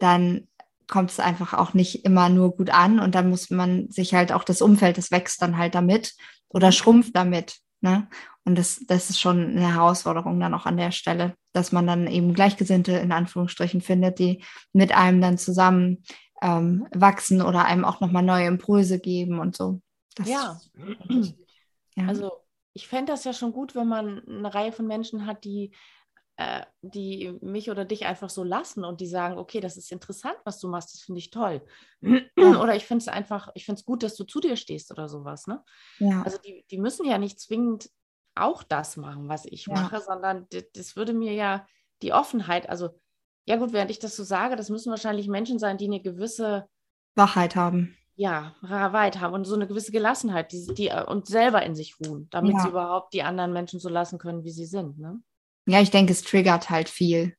dann kommt es einfach auch nicht immer nur gut an und dann muss man sich halt auch das Umfeld, das wächst dann halt damit oder schrumpft damit. Ne? Und das, das ist schon eine Herausforderung dann auch an der Stelle, dass man dann eben Gleichgesinnte in Anführungsstrichen findet, die mit einem dann zusammen ähm, wachsen oder einem auch nochmal neue Impulse geben und so. Das ja. ja. Also ich fände das ja schon gut, wenn man eine Reihe von Menschen hat, die, äh, die mich oder dich einfach so lassen und die sagen, okay, das ist interessant, was du machst, das finde ich toll. oder ich finde es einfach, ich finde es gut, dass du zu dir stehst oder sowas. Ne? Ja. Also die, die müssen ja nicht zwingend auch das machen, was ich ja. mache, sondern das würde mir ja die Offenheit, also ja gut, während ich das so sage, das müssen wahrscheinlich Menschen sein, die eine gewisse Wachheit haben. Ja, Wachheit haben und so eine gewisse Gelassenheit, die, die äh, und selber in sich ruhen, damit ja. sie überhaupt die anderen Menschen so lassen können, wie sie sind. Ne? Ja, ich denke, es triggert halt viel.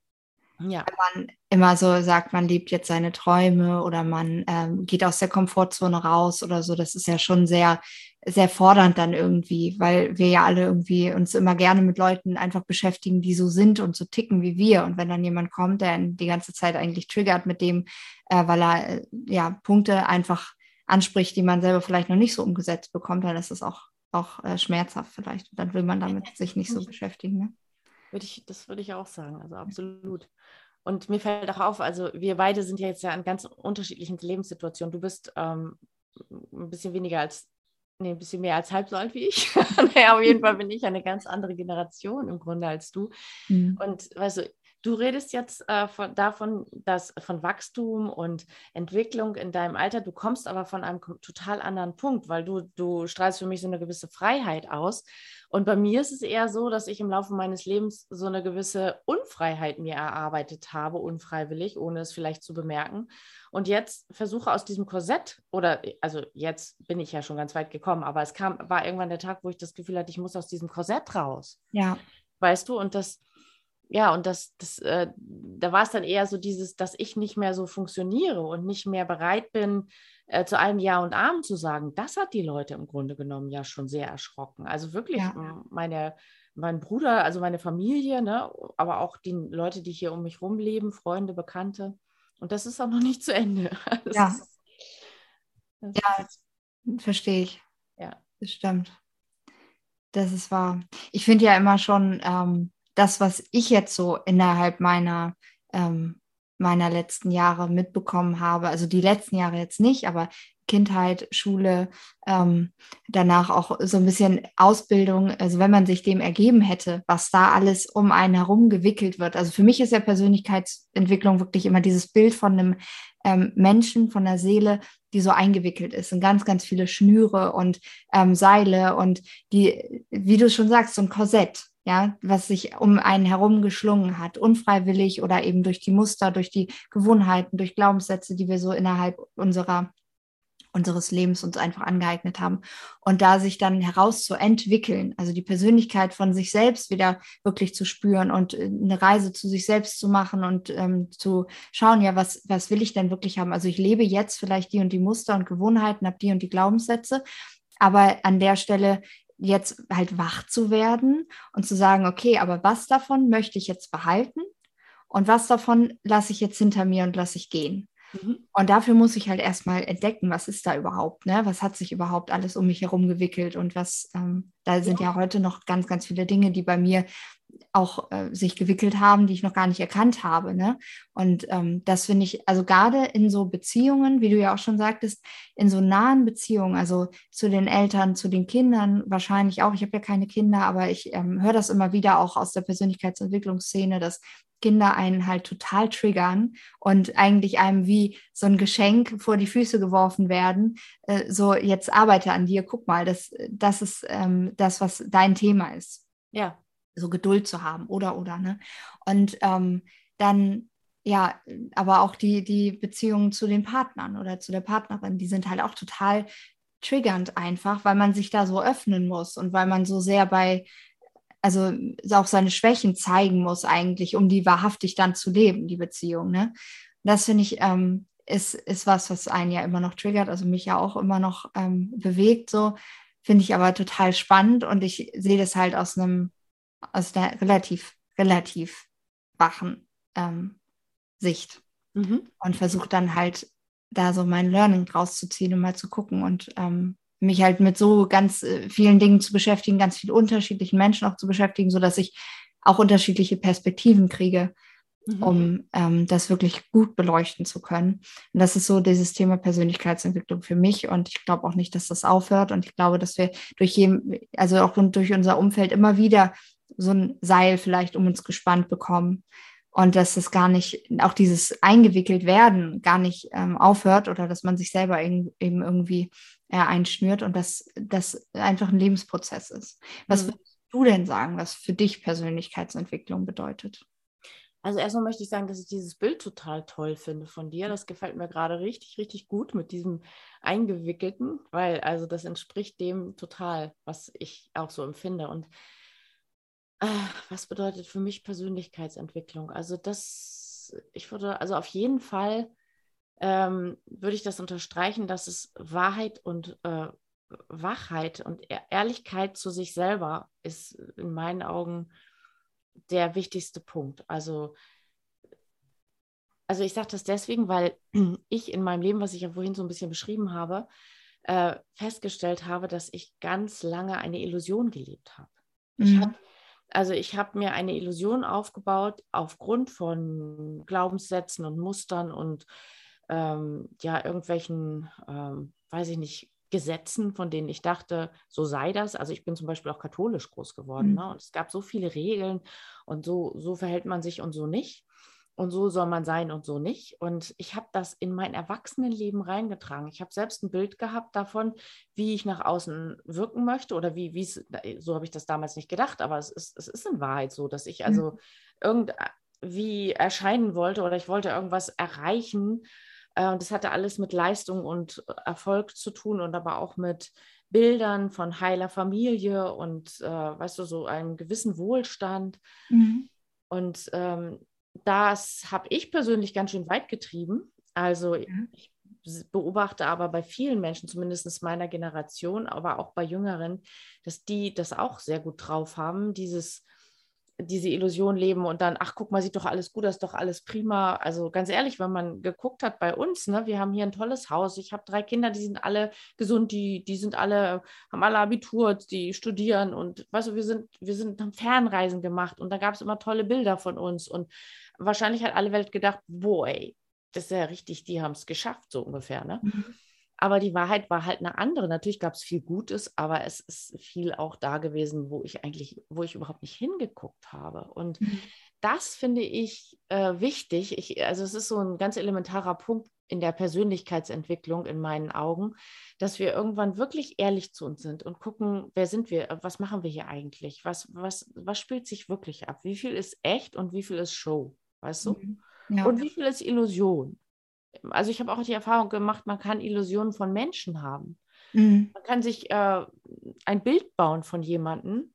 Ja. Wenn man immer so sagt, man liebt jetzt seine Träume oder man ähm, geht aus der Komfortzone raus oder so, das ist ja schon sehr, sehr fordernd dann irgendwie, weil wir ja alle irgendwie uns immer gerne mit Leuten einfach beschäftigen, die so sind und so ticken wie wir. Und wenn dann jemand kommt, der die ganze Zeit eigentlich triggert mit dem, äh, weil er äh, ja Punkte einfach anspricht, die man selber vielleicht noch nicht so umgesetzt bekommt, dann ist das auch, auch äh, schmerzhaft vielleicht. Und dann will man damit sich nicht so beschäftigen. Ne? Würde ich, das würde ich auch sagen, also absolut. Und mir fällt auch auf, also wir beide sind ja jetzt ja in ganz unterschiedlichen Lebenssituationen. Du bist ähm, ein bisschen weniger als, nee, ein bisschen mehr als halb so alt wie ich. naja, auf jeden Fall bin ich eine ganz andere Generation im Grunde als du. Mhm. Und weißt du, Du redest jetzt äh, von, davon, dass von Wachstum und Entwicklung in deinem Alter. Du kommst aber von einem total anderen Punkt, weil du, du strahlst für mich so eine gewisse Freiheit aus. Und bei mir ist es eher so, dass ich im Laufe meines Lebens so eine gewisse Unfreiheit mir erarbeitet habe, unfreiwillig, ohne es vielleicht zu bemerken. Und jetzt versuche aus diesem Korsett, oder also jetzt bin ich ja schon ganz weit gekommen, aber es kam, war irgendwann der Tag, wo ich das Gefühl hatte, ich muss aus diesem Korsett raus. Ja. Weißt du, und das ja, und das, das, äh, da war es dann eher so dieses, dass ich nicht mehr so funktioniere und nicht mehr bereit bin, äh, zu allem Ja und Amen zu sagen. Das hat die Leute im Grunde genommen ja schon sehr erschrocken. Also wirklich ja. meine, mein Bruder, also meine Familie, ne, aber auch die Leute, die hier um mich rum leben, Freunde, Bekannte. Und das ist auch noch nicht zu Ende. Das ja. Ist, ja, verstehe ich. Ja. Das stimmt. Das ist wahr. Ich finde ja immer schon, ähm, das, was ich jetzt so innerhalb meiner, ähm, meiner letzten Jahre mitbekommen habe, also die letzten Jahre jetzt nicht, aber Kindheit, Schule, ähm, danach auch so ein bisschen Ausbildung, also wenn man sich dem ergeben hätte, was da alles um einen herum gewickelt wird. Also für mich ist ja Persönlichkeitsentwicklung wirklich immer dieses Bild von einem ähm, Menschen, von der Seele, die so eingewickelt ist in ganz, ganz viele Schnüre und ähm, Seile und die, wie du schon sagst, so ein Korsett. Ja, was sich um einen herum geschlungen hat, unfreiwillig oder eben durch die Muster, durch die Gewohnheiten, durch Glaubenssätze, die wir so innerhalb unserer unseres Lebens uns einfach angeeignet haben. Und da sich dann herauszuentwickeln, also die Persönlichkeit von sich selbst wieder wirklich zu spüren und äh, eine Reise zu sich selbst zu machen und ähm, zu schauen, ja, was, was will ich denn wirklich haben? Also ich lebe jetzt vielleicht die und die Muster und Gewohnheiten, habe die und die Glaubenssätze, aber an der Stelle jetzt halt wach zu werden und zu sagen, okay, aber was davon möchte ich jetzt behalten und was davon lasse ich jetzt hinter mir und lasse ich gehen? Mhm. Und dafür muss ich halt erstmal entdecken, was ist da überhaupt, ne? Was hat sich überhaupt alles um mich herum gewickelt und was, ähm, da sind ja. ja. heute noch ganz, ganz viele Dinge, die bei mir auch äh, sich gewickelt haben, die ich noch gar nicht erkannt habe. Ne? Und ähm, das finde ich, also gerade in so Beziehungen, wie du ja auch schon sagtest, in so nahen Beziehungen, also zu den Eltern, zu den Kindern wahrscheinlich auch. Ich habe ja keine Kinder, aber ich ähm, höre das immer wieder auch aus der Persönlichkeitsentwicklungsszene, dass Kinder einen halt total triggern und eigentlich einem wie so ein Geschenk vor die Füße geworfen werden. Äh, so, jetzt arbeite an dir, guck mal, das, das ist ähm, das, was dein Thema ist. Ja. So Geduld zu haben, oder, oder, ne? Und ähm, dann, ja, aber auch die, die Beziehungen zu den Partnern oder zu der Partnerin, die sind halt auch total triggernd einfach, weil man sich da so öffnen muss und weil man so sehr bei also auch seine Schwächen zeigen muss eigentlich, um die wahrhaftig dann zu leben, die Beziehung. Ne? Das finde ich ähm, ist, ist was, was einen ja immer noch triggert, also mich ja auch immer noch ähm, bewegt. So finde ich aber total spannend und ich sehe das halt aus einem aus einer relativ relativ wachen ähm, Sicht mhm. und versuche dann halt da so mein Learning rauszuziehen und mal zu gucken und ähm, mich halt mit so ganz äh, vielen Dingen zu beschäftigen, ganz vielen unterschiedlichen Menschen auch zu beschäftigen, so dass ich auch unterschiedliche Perspektiven kriege, mhm. um ähm, das wirklich gut beleuchten zu können. Und das ist so dieses Thema Persönlichkeitsentwicklung für mich. Und ich glaube auch nicht, dass das aufhört. Und ich glaube, dass wir durch jedem, also auch durch unser Umfeld immer wieder so ein Seil vielleicht um uns gespannt bekommen. Und dass es gar nicht, auch dieses eingewickelt werden gar nicht ähm, aufhört oder dass man sich selber eben irgendwie äh, einschnürt und dass das einfach ein Lebensprozess ist. Was mhm. würdest du denn sagen, was für dich Persönlichkeitsentwicklung bedeutet? Also erstmal möchte ich sagen, dass ich dieses Bild total toll finde von dir. Das gefällt mir gerade richtig, richtig gut mit diesem Eingewickelten, weil also das entspricht dem total, was ich auch so empfinde. Und was bedeutet für mich Persönlichkeitsentwicklung? Also das, ich würde, also auf jeden Fall ähm, würde ich das unterstreichen, dass es Wahrheit und äh, Wachheit und e Ehrlichkeit zu sich selber ist in meinen Augen der wichtigste Punkt. Also, also ich sage das deswegen, weil ich in meinem Leben, was ich ja vorhin so ein bisschen beschrieben habe, äh, festgestellt habe, dass ich ganz lange eine Illusion gelebt habe. Mhm. Ich habe also ich habe mir eine Illusion aufgebaut aufgrund von Glaubenssätzen und Mustern und ähm, ja, irgendwelchen, ähm, weiß ich nicht, Gesetzen, von denen ich dachte, so sei das. Also ich bin zum Beispiel auch katholisch groß geworden. Mhm. Ne? Und es gab so viele Regeln und so, so verhält man sich und so nicht. Und so soll man sein und so nicht. Und ich habe das in mein Erwachsenenleben reingetragen. Ich habe selbst ein Bild gehabt davon, wie ich nach außen wirken möchte oder wie, es, so habe ich das damals nicht gedacht, aber es ist, es ist in Wahrheit so, dass ich also mhm. irgendwie erscheinen wollte oder ich wollte irgendwas erreichen, äh, und das hatte alles mit Leistung und äh, Erfolg zu tun und aber auch mit Bildern von heiler Familie und, äh, weißt du, so einem gewissen Wohlstand. Mhm. Und ähm, das habe ich persönlich ganz schön weit getrieben. Also ja. ich beobachte aber bei vielen Menschen, zumindest meiner Generation, aber auch bei Jüngeren, dass die das auch sehr gut drauf haben, dieses diese Illusion leben und dann, ach guck mal, sieht doch alles gut, das ist doch alles prima. Also ganz ehrlich, wenn man geguckt hat bei uns, ne, wir haben hier ein tolles Haus, ich habe drei Kinder, die sind alle gesund, die, die sind alle, haben alle Abitur, die studieren und weißt du, wir sind, wir sind, haben Fernreisen gemacht und da gab es immer tolle Bilder von uns und wahrscheinlich hat alle Welt gedacht, boah, ey, das ist ja richtig, die haben es geschafft, so ungefähr, ne? Mhm. Aber die Wahrheit war halt eine andere. Natürlich gab es viel Gutes, aber es ist viel auch da gewesen, wo ich eigentlich, wo ich überhaupt nicht hingeguckt habe. Und mhm. das finde ich äh, wichtig. Ich, also es ist so ein ganz elementarer Punkt in der Persönlichkeitsentwicklung in meinen Augen, dass wir irgendwann wirklich ehrlich zu uns sind und gucken, wer sind wir, was machen wir hier eigentlich, was, was, was spielt sich wirklich ab, wie viel ist echt und wie viel ist Show, weißt du? Mhm. Ja. Und wie viel ist Illusion? Also ich habe auch die Erfahrung gemacht, man kann Illusionen von Menschen haben. Mhm. Man kann sich äh, ein Bild bauen von jemandem.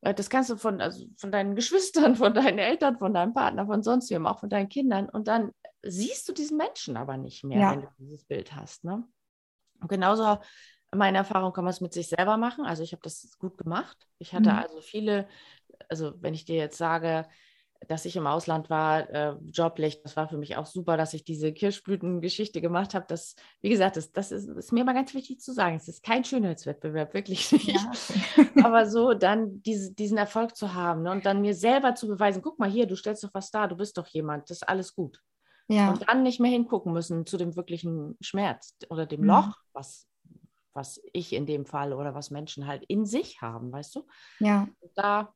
Äh, das kannst du von, also von deinen Geschwistern, von deinen Eltern, von deinem Partner, von sonst wem, auch von deinen Kindern. Und dann siehst du diesen Menschen aber nicht mehr, ja. wenn du dieses Bild hast. Ne? Und genauso meine Erfahrung kann man es mit sich selber machen. Also ich habe das gut gemacht. Ich hatte mhm. also viele, also wenn ich dir jetzt sage, dass ich im Ausland war, äh, joblich, das war für mich auch super, dass ich diese Kirschblütengeschichte gemacht habe. Das, wie gesagt, das, das ist, ist, mir mal ganz wichtig zu sagen. Es ist kein Schönheitswettbewerb, wirklich nicht. Ja. Aber so dann diese, diesen Erfolg zu haben ne? und dann mir selber zu beweisen, guck mal hier, du stellst doch was dar, du bist doch jemand, das ist alles gut. Ja. Und dann nicht mehr hingucken müssen zu dem wirklichen Schmerz oder dem mhm. Loch, was, was ich in dem Fall oder was Menschen halt in sich haben, weißt du? Ja. da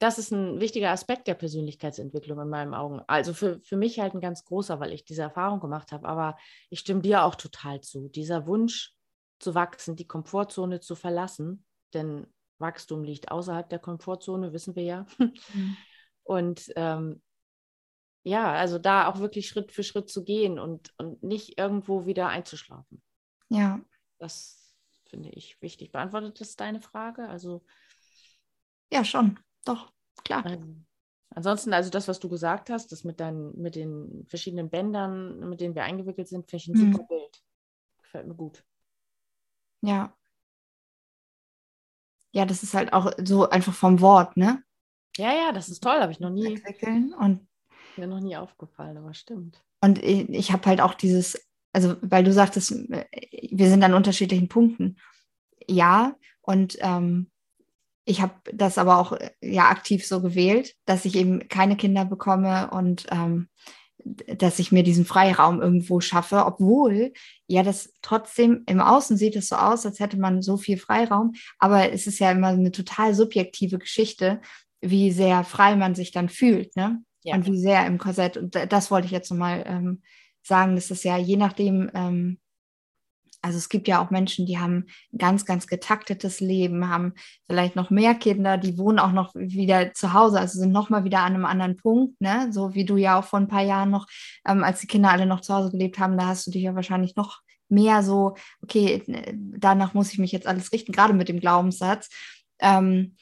das ist ein wichtiger Aspekt der Persönlichkeitsentwicklung in meinen Augen. Also für, für mich halt ein ganz großer, weil ich diese Erfahrung gemacht habe. Aber ich stimme dir auch total zu. Dieser Wunsch zu wachsen, die Komfortzone zu verlassen, denn Wachstum liegt außerhalb der Komfortzone, wissen wir ja. Mhm. Und ähm, ja, also da auch wirklich Schritt für Schritt zu gehen und, und nicht irgendwo wieder einzuschlafen. Ja. Das finde ich wichtig. Beantwortet das deine Frage? Also ja, schon doch, klar. Ähm, ansonsten, also das, was du gesagt hast, das mit, deinen, mit den verschiedenen Bändern, mit denen wir eingewickelt sind, finde ich ein mhm. super Bild. Gefällt mir gut. Ja. Ja, das ist halt auch so einfach vom Wort, ne? Ja, ja, das ist toll, habe ich noch nie. Entwickeln und mir noch nie aufgefallen, aber stimmt. Und ich, ich habe halt auch dieses, also weil du sagtest, wir sind an unterschiedlichen Punkten. Ja, und ähm, ich habe das aber auch äh, ja aktiv so gewählt, dass ich eben keine Kinder bekomme und ähm, dass ich mir diesen Freiraum irgendwo schaffe, obwohl ja das trotzdem im Außen sieht es so aus, als hätte man so viel Freiraum, aber es ist ja immer eine total subjektive Geschichte, wie sehr frei man sich dann fühlt, ne? Ja. Und wie sehr im Korsett. Und das wollte ich jetzt nochmal ähm, sagen, dass es ja je nachdem, ähm, also es gibt ja auch Menschen, die haben ein ganz, ganz getaktetes Leben, haben vielleicht noch mehr Kinder, die wohnen auch noch wieder zu Hause, also sind noch mal wieder an einem anderen Punkt, ne? So wie du ja auch vor ein paar Jahren noch, ähm, als die Kinder alle noch zu Hause gelebt haben, da hast du dich ja wahrscheinlich noch mehr so, okay, danach muss ich mich jetzt alles richten, gerade mit dem Glaubenssatz, ähm,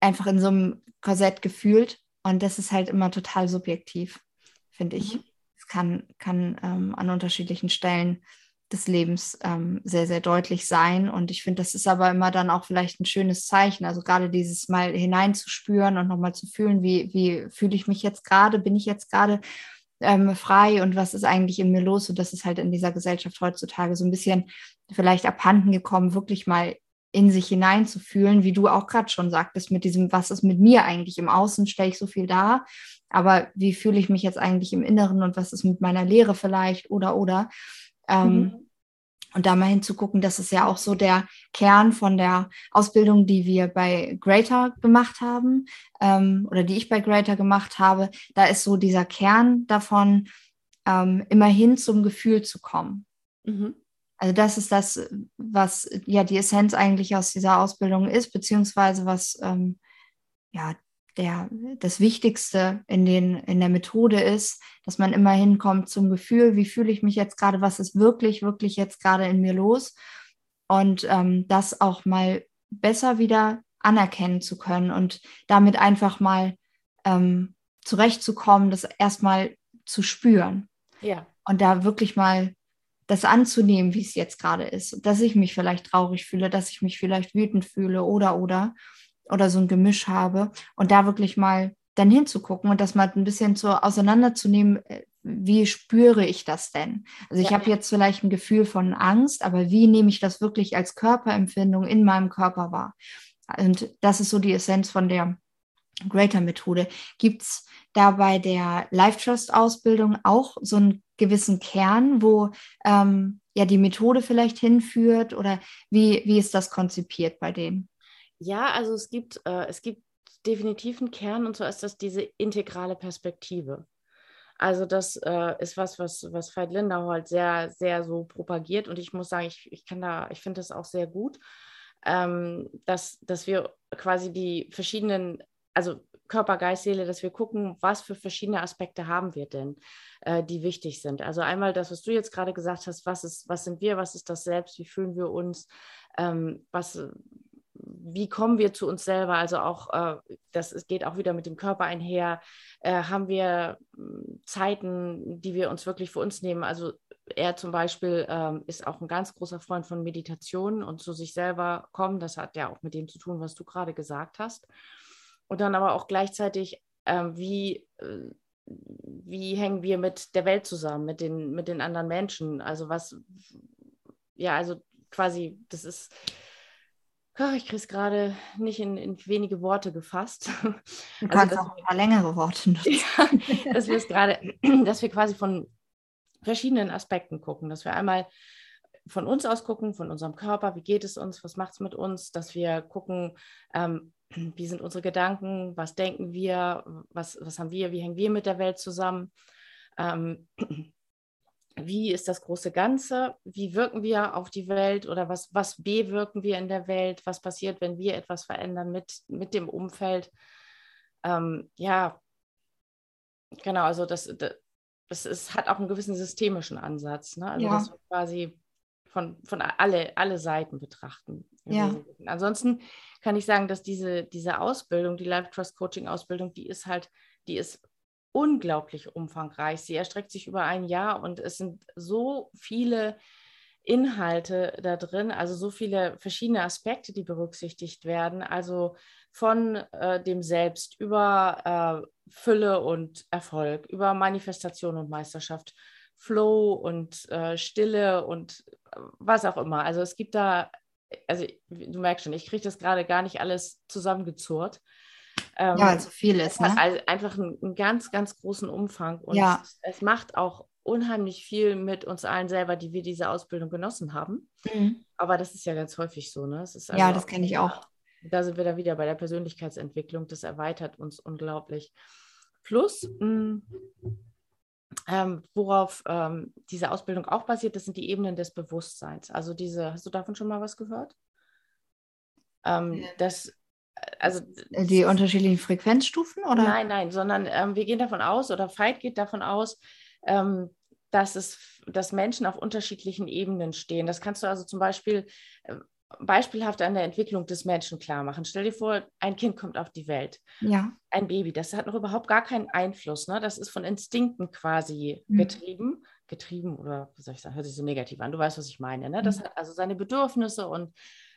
einfach in so einem Korsett gefühlt. Und das ist halt immer total subjektiv, finde ich. Mhm. Es kann, kann ähm, an unterschiedlichen Stellen des Lebens ähm, sehr, sehr deutlich sein. Und ich finde, das ist aber immer dann auch vielleicht ein schönes Zeichen. Also gerade dieses Mal hineinzuspüren und nochmal zu fühlen, wie, wie fühle ich mich jetzt gerade, bin ich jetzt gerade ähm, frei und was ist eigentlich in mir los? Und das ist halt in dieser Gesellschaft heutzutage so ein bisschen vielleicht abhanden gekommen, wirklich mal in sich hineinzufühlen, wie du auch gerade schon sagtest, mit diesem, was ist mit mir eigentlich? Im Außen stelle ich so viel dar, aber wie fühle ich mich jetzt eigentlich im Inneren und was ist mit meiner Lehre vielleicht oder oder? Ähm, mhm. Und da mal hinzugucken, das ist ja auch so der Kern von der Ausbildung, die wir bei Greater gemacht haben ähm, oder die ich bei Greater gemacht habe. Da ist so dieser Kern davon, ähm, immerhin zum Gefühl zu kommen. Mhm. Also das ist das, was ja die Essenz eigentlich aus dieser Ausbildung ist, beziehungsweise was ähm, ja der, das Wichtigste in, den, in der Methode ist, dass man immer hinkommt zum Gefühl, wie fühle ich mich jetzt gerade, was ist wirklich, wirklich jetzt gerade in mir los und ähm, das auch mal besser wieder anerkennen zu können und damit einfach mal ähm, zurechtzukommen, das erstmal zu spüren. Ja. Und da wirklich mal das anzunehmen, wie es jetzt gerade ist, dass ich mich vielleicht traurig fühle, dass ich mich vielleicht wütend fühle oder oder oder so ein Gemisch habe und da wirklich mal dann hinzugucken und das mal ein bisschen so auseinanderzunehmen, äh, wie spüre ich das denn? Also ich ja. habe jetzt vielleicht ein Gefühl von Angst, aber wie nehme ich das wirklich als Körperempfindung in meinem Körper wahr? Und das ist so die Essenz von der Greater-Methode. Gibt es da bei der Life Trust-Ausbildung auch so einen gewissen Kern, wo ähm, ja die Methode vielleicht hinführt oder wie, wie ist das konzipiert bei denen? Ja, also es gibt, äh, es gibt definitiv einen Kern und zwar ist das diese integrale Perspektive. Also das äh, ist was, was, was Veit Linderholt sehr, sehr so propagiert und ich muss sagen, ich, ich kann da, ich finde das auch sehr gut, ähm, dass, dass wir quasi die verschiedenen, also Körper, Geist, Seele, dass wir gucken, was für verschiedene Aspekte haben wir denn, äh, die wichtig sind. Also einmal das, was du jetzt gerade gesagt hast, was ist, was sind wir, was ist das Selbst, wie fühlen wir uns, ähm, was, wie kommen wir zu uns selber? Also auch, äh, das es geht auch wieder mit dem Körper einher. Äh, haben wir hm, Zeiten, die wir uns wirklich für uns nehmen? Also er zum Beispiel ähm, ist auch ein ganz großer Freund von Meditation und zu sich selber kommen. Das hat ja auch mit dem zu tun, was du gerade gesagt hast. Und dann aber auch gleichzeitig, ähm, wie, äh, wie hängen wir mit der Welt zusammen, mit den, mit den anderen Menschen? Also was, ja, also quasi, das ist ich kriege es gerade nicht in, in, wenige Worte gefasst. Du also, kannst auch ein paar längere Worte nutzen. Ja, dass wir es gerade, dass wir quasi von verschiedenen Aspekten gucken, dass wir einmal von uns aus gucken, von unserem Körper, wie geht es uns, was macht es mit uns, dass wir gucken, ähm, wie sind unsere Gedanken, was denken wir, was, was haben wir, wie hängen wir mit der Welt zusammen. Ähm, wie ist das große Ganze, wie wirken wir auf die Welt oder was, was bewirken wir in der Welt, was passiert, wenn wir etwas verändern mit, mit dem Umfeld. Ähm, ja, genau, also das, das, ist, hat auch einen gewissen systemischen Ansatz, ne? also ja. dass wir quasi von, von alle, alle Seiten betrachten. Ja. Ansonsten kann ich sagen, dass diese, diese Ausbildung, die Life Trust Coaching Ausbildung, die ist halt, die ist unglaublich umfangreich. Sie erstreckt sich über ein Jahr und es sind so viele Inhalte da drin, also so viele verschiedene Aspekte, die berücksichtigt werden. Also von äh, dem Selbst über äh, Fülle und Erfolg, über Manifestation und Meisterschaft, Flow und äh, Stille und äh, was auch immer. Also es gibt da, also du merkst schon, ich kriege das gerade gar nicht alles zusammengezurrt. Ähm, ja, also viel ist. Ne? Also einfach einen, einen, ganz, ganz großen Umfang. Und ja. es, es, macht auch unheimlich viel mit uns allen selber, die wir diese Ausbildung genossen haben. Mhm. Aber das ist ja ganz häufig so. Ne? Also ja, das kenne ich auch. Da sind wir dann wieder bei der Persönlichkeitsentwicklung. Das erweitert uns unglaublich. Plus, mh, mm, ähm, worauf ähm, diese Ausbildung auch basiert, das sind die Ebenen des Bewusstseins. Also diese, hast du davon schon mal was gehört? Ähm, das also die unterschiedlichen Frequenzstufen oder? Nein, nein, sondern ähm, wir gehen davon aus oder Veit geht davon aus, ähm, dass es, dass Menschen auf unterschiedlichen Ebenen stehen. Das kannst du also zum Beispiel äh, beispielhaft an der Entwicklung des Menschen klar machen. Stell dir vor, ein Kind kommt auf die Welt. Ja. Ein Baby, das hat noch überhaupt gar keinen Einfluss. Ne? Das ist von Instinkten quasi mhm. getrieben. Getrieben oder wie soll ich sagen, hört sich so negativ an. Du weißt, was ich meine. Ne? Das mhm. hat also seine Bedürfnisse und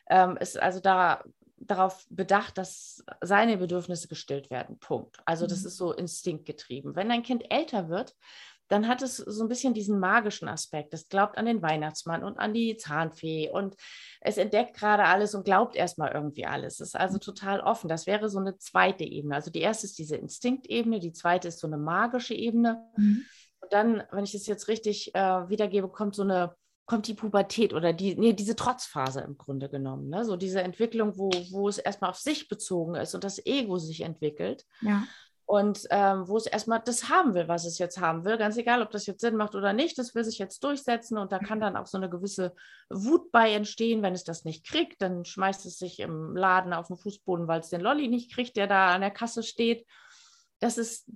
ähm, ist also da darauf bedacht, dass seine Bedürfnisse gestillt werden. Punkt. Also das mhm. ist so instinktgetrieben. Wenn ein Kind älter wird, dann hat es so ein bisschen diesen magischen Aspekt. Es glaubt an den Weihnachtsmann und an die Zahnfee und es entdeckt gerade alles und glaubt erstmal irgendwie alles. Es ist also mhm. total offen. Das wäre so eine zweite Ebene. Also die erste ist diese Instinktebene, die zweite ist so eine magische Ebene. Mhm. Und dann, wenn ich das jetzt richtig äh, wiedergebe, kommt so eine kommt die Pubertät oder die, nee, diese Trotzphase im Grunde genommen. Ne? So diese Entwicklung, wo, wo es erstmal auf sich bezogen ist und das Ego sich entwickelt. Ja. Und ähm, wo es erstmal das haben will, was es jetzt haben will, ganz egal, ob das jetzt Sinn macht oder nicht, das will sich jetzt durchsetzen und da kann dann auch so eine gewisse Wut bei entstehen, wenn es das nicht kriegt, dann schmeißt es sich im Laden auf den Fußboden, weil es den Lolli nicht kriegt, der da an der Kasse steht das ist,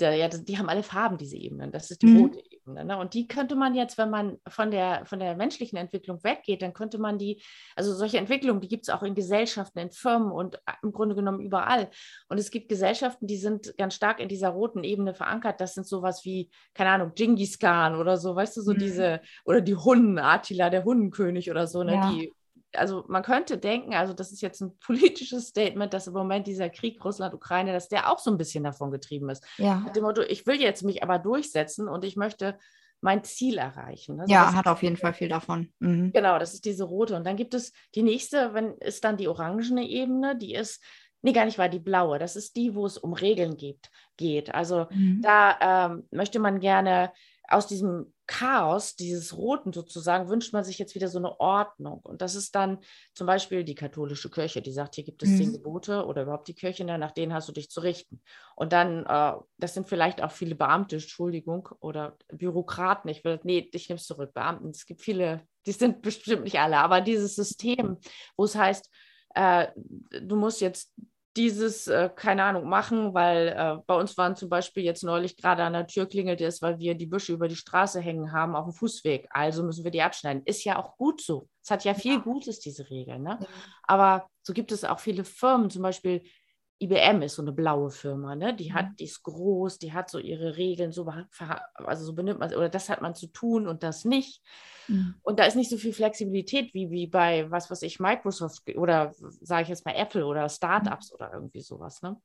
ja, die haben alle Farben, diese Ebenen. Das ist die mhm. rote Ebene. Ne? Und die könnte man jetzt, wenn man von der, von der menschlichen Entwicklung weggeht, dann könnte man die, also solche Entwicklungen, die gibt es auch in Gesellschaften, in Firmen und äh, im Grunde genommen überall. Und es gibt Gesellschaften, die sind ganz stark in dieser roten Ebene verankert. Das sind sowas wie, keine Ahnung, Genghis Khan oder so, weißt du, so mhm. diese, oder die Hunden, Attila, der Hundenkönig oder so, ne? Ja. die also man könnte denken, also das ist jetzt ein politisches Statement, dass im Moment dieser Krieg Russland-Ukraine, dass der auch so ein bisschen davon getrieben ist. Ja. Mit dem Motto, ich will jetzt mich aber durchsetzen und ich möchte mein Ziel erreichen. Also ja, hat auf jeden Fall viel davon. Mhm. Genau, das ist diese rote. Und dann gibt es die nächste, wenn ist dann die orangene Ebene, die ist Nee, gar nicht wahr, die blaue. Das ist die, wo es um Regeln geht. geht. Also mhm. da ähm, möchte man gerne aus diesem Chaos, dieses Roten sozusagen, wünscht man sich jetzt wieder so eine Ordnung. Und das ist dann zum Beispiel die katholische Kirche, die sagt, hier gibt es mhm. zehn Gebote oder überhaupt die Kirche, ne, nach denen hast du dich zu richten. Und dann, äh, das sind vielleicht auch viele Beamte, Entschuldigung, oder Bürokraten. Ich will, nee, ich nehme es zurück, Beamten. Es gibt viele, die sind bestimmt nicht alle, aber dieses System, wo es heißt, äh, du musst jetzt dieses, äh, keine Ahnung, machen, weil äh, bei uns waren zum Beispiel jetzt neulich gerade an der Tür klingelte es, weil wir die Büsche über die Straße hängen haben auf dem Fußweg. Also müssen wir die abschneiden. Ist ja auch gut so. Es hat ja viel ja. Gutes, diese Regel. Ne? Ja. Aber so gibt es auch viele Firmen, zum Beispiel IBM ist so eine blaue Firma, ne? Die hat, mhm. die ist groß, die hat so ihre Regeln, so also so benimmt man oder das hat man zu tun und das nicht. Mhm. Und da ist nicht so viel Flexibilität wie, wie bei, was weiß ich, Microsoft oder sage ich jetzt mal Apple oder Startups mhm. oder irgendwie sowas, ne?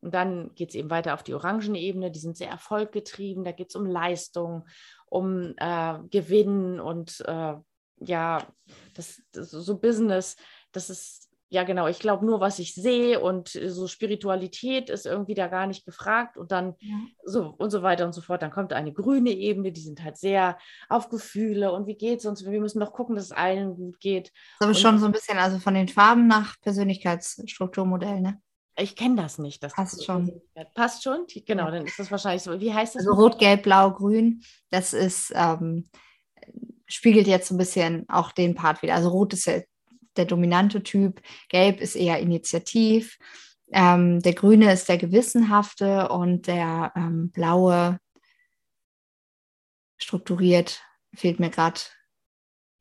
Und dann geht es eben weiter auf die orangene Ebene, die sind sehr erfolggetrieben, da geht es um Leistung, um äh, Gewinn und äh, ja, das, das, so Business, das ist ja, genau, ich glaube nur, was ich sehe und äh, so Spiritualität ist irgendwie da gar nicht gefragt und dann ja. so und so weiter und so fort. Dann kommt eine grüne Ebene, die sind halt sehr auf Gefühle und wie geht es uns? Wir müssen doch gucken, dass es allen gut geht. Das ist schon so ein bisschen, also von den Farben nach Persönlichkeitsstrukturmodell, ne? Ich kenne das nicht. Das passt schon. Passt schon? Genau, dann ist das wahrscheinlich so. Wie heißt das? Also Rot, Gelb, Blau, Grün. Das ist, ähm, spiegelt jetzt so ein bisschen auch den Part wieder. Also Rot ist ja der dominante Typ, Gelb ist eher initiativ, ähm, der Grüne ist der gewissenhafte und der ähm, Blaue strukturiert, fehlt mir gerade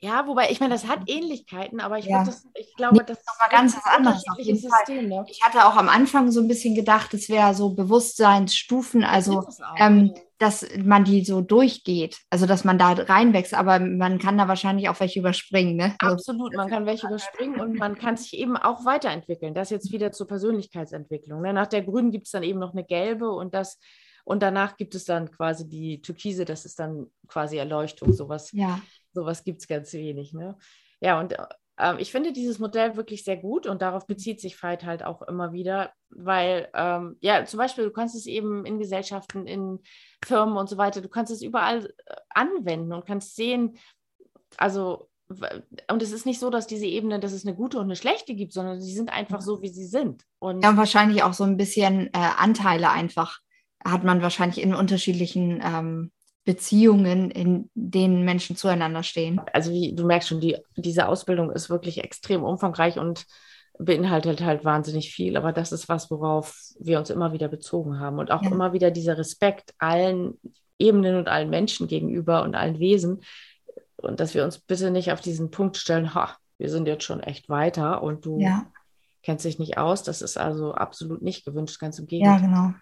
ja, wobei, ich meine, das hat Ähnlichkeiten, aber ich, ja. das, ich glaube, nee, das ist nochmal ganz was anderes. Auf jeden System, ne? Ich hatte auch am Anfang so ein bisschen gedacht, es wäre so Bewusstseinsstufen, also ähm, dass man die so durchgeht, also dass man da reinwächst, aber man kann da wahrscheinlich auch welche überspringen. Ne? Absolut, man kann welche überspringen und man kann sich eben auch weiterentwickeln. Das jetzt wieder zur Persönlichkeitsentwicklung. Ne? Nach der grünen gibt es dann eben noch eine gelbe und das und danach gibt es dann quasi die Türkise, das ist dann quasi Erleuchtung, sowas. Ja sowas gibt es ganz wenig. Ne? Ja, und äh, ich finde dieses Modell wirklich sehr gut und darauf bezieht sich Fight halt auch immer wieder, weil, ähm, ja, zum Beispiel, du kannst es eben in Gesellschaften, in Firmen und so weiter, du kannst es überall äh, anwenden und kannst sehen, also und es ist nicht so, dass diese Ebene, dass es eine gute und eine schlechte gibt, sondern sie sind einfach so, wie sie sind. Und ja, wahrscheinlich auch so ein bisschen äh, Anteile einfach hat man wahrscheinlich in unterschiedlichen ähm, Beziehungen, in denen Menschen zueinander stehen. Also wie du merkst schon, die, diese Ausbildung ist wirklich extrem umfangreich und beinhaltet halt wahnsinnig viel. Aber das ist was, worauf wir uns immer wieder bezogen haben. Und auch ja. immer wieder dieser Respekt allen Ebenen und allen Menschen gegenüber und allen Wesen. Und dass wir uns bitte nicht auf diesen Punkt stellen, ha, wir sind jetzt schon echt weiter und du ja. kennst dich nicht aus. Das ist also absolut nicht gewünscht, ganz im Gegenteil. Ja, genau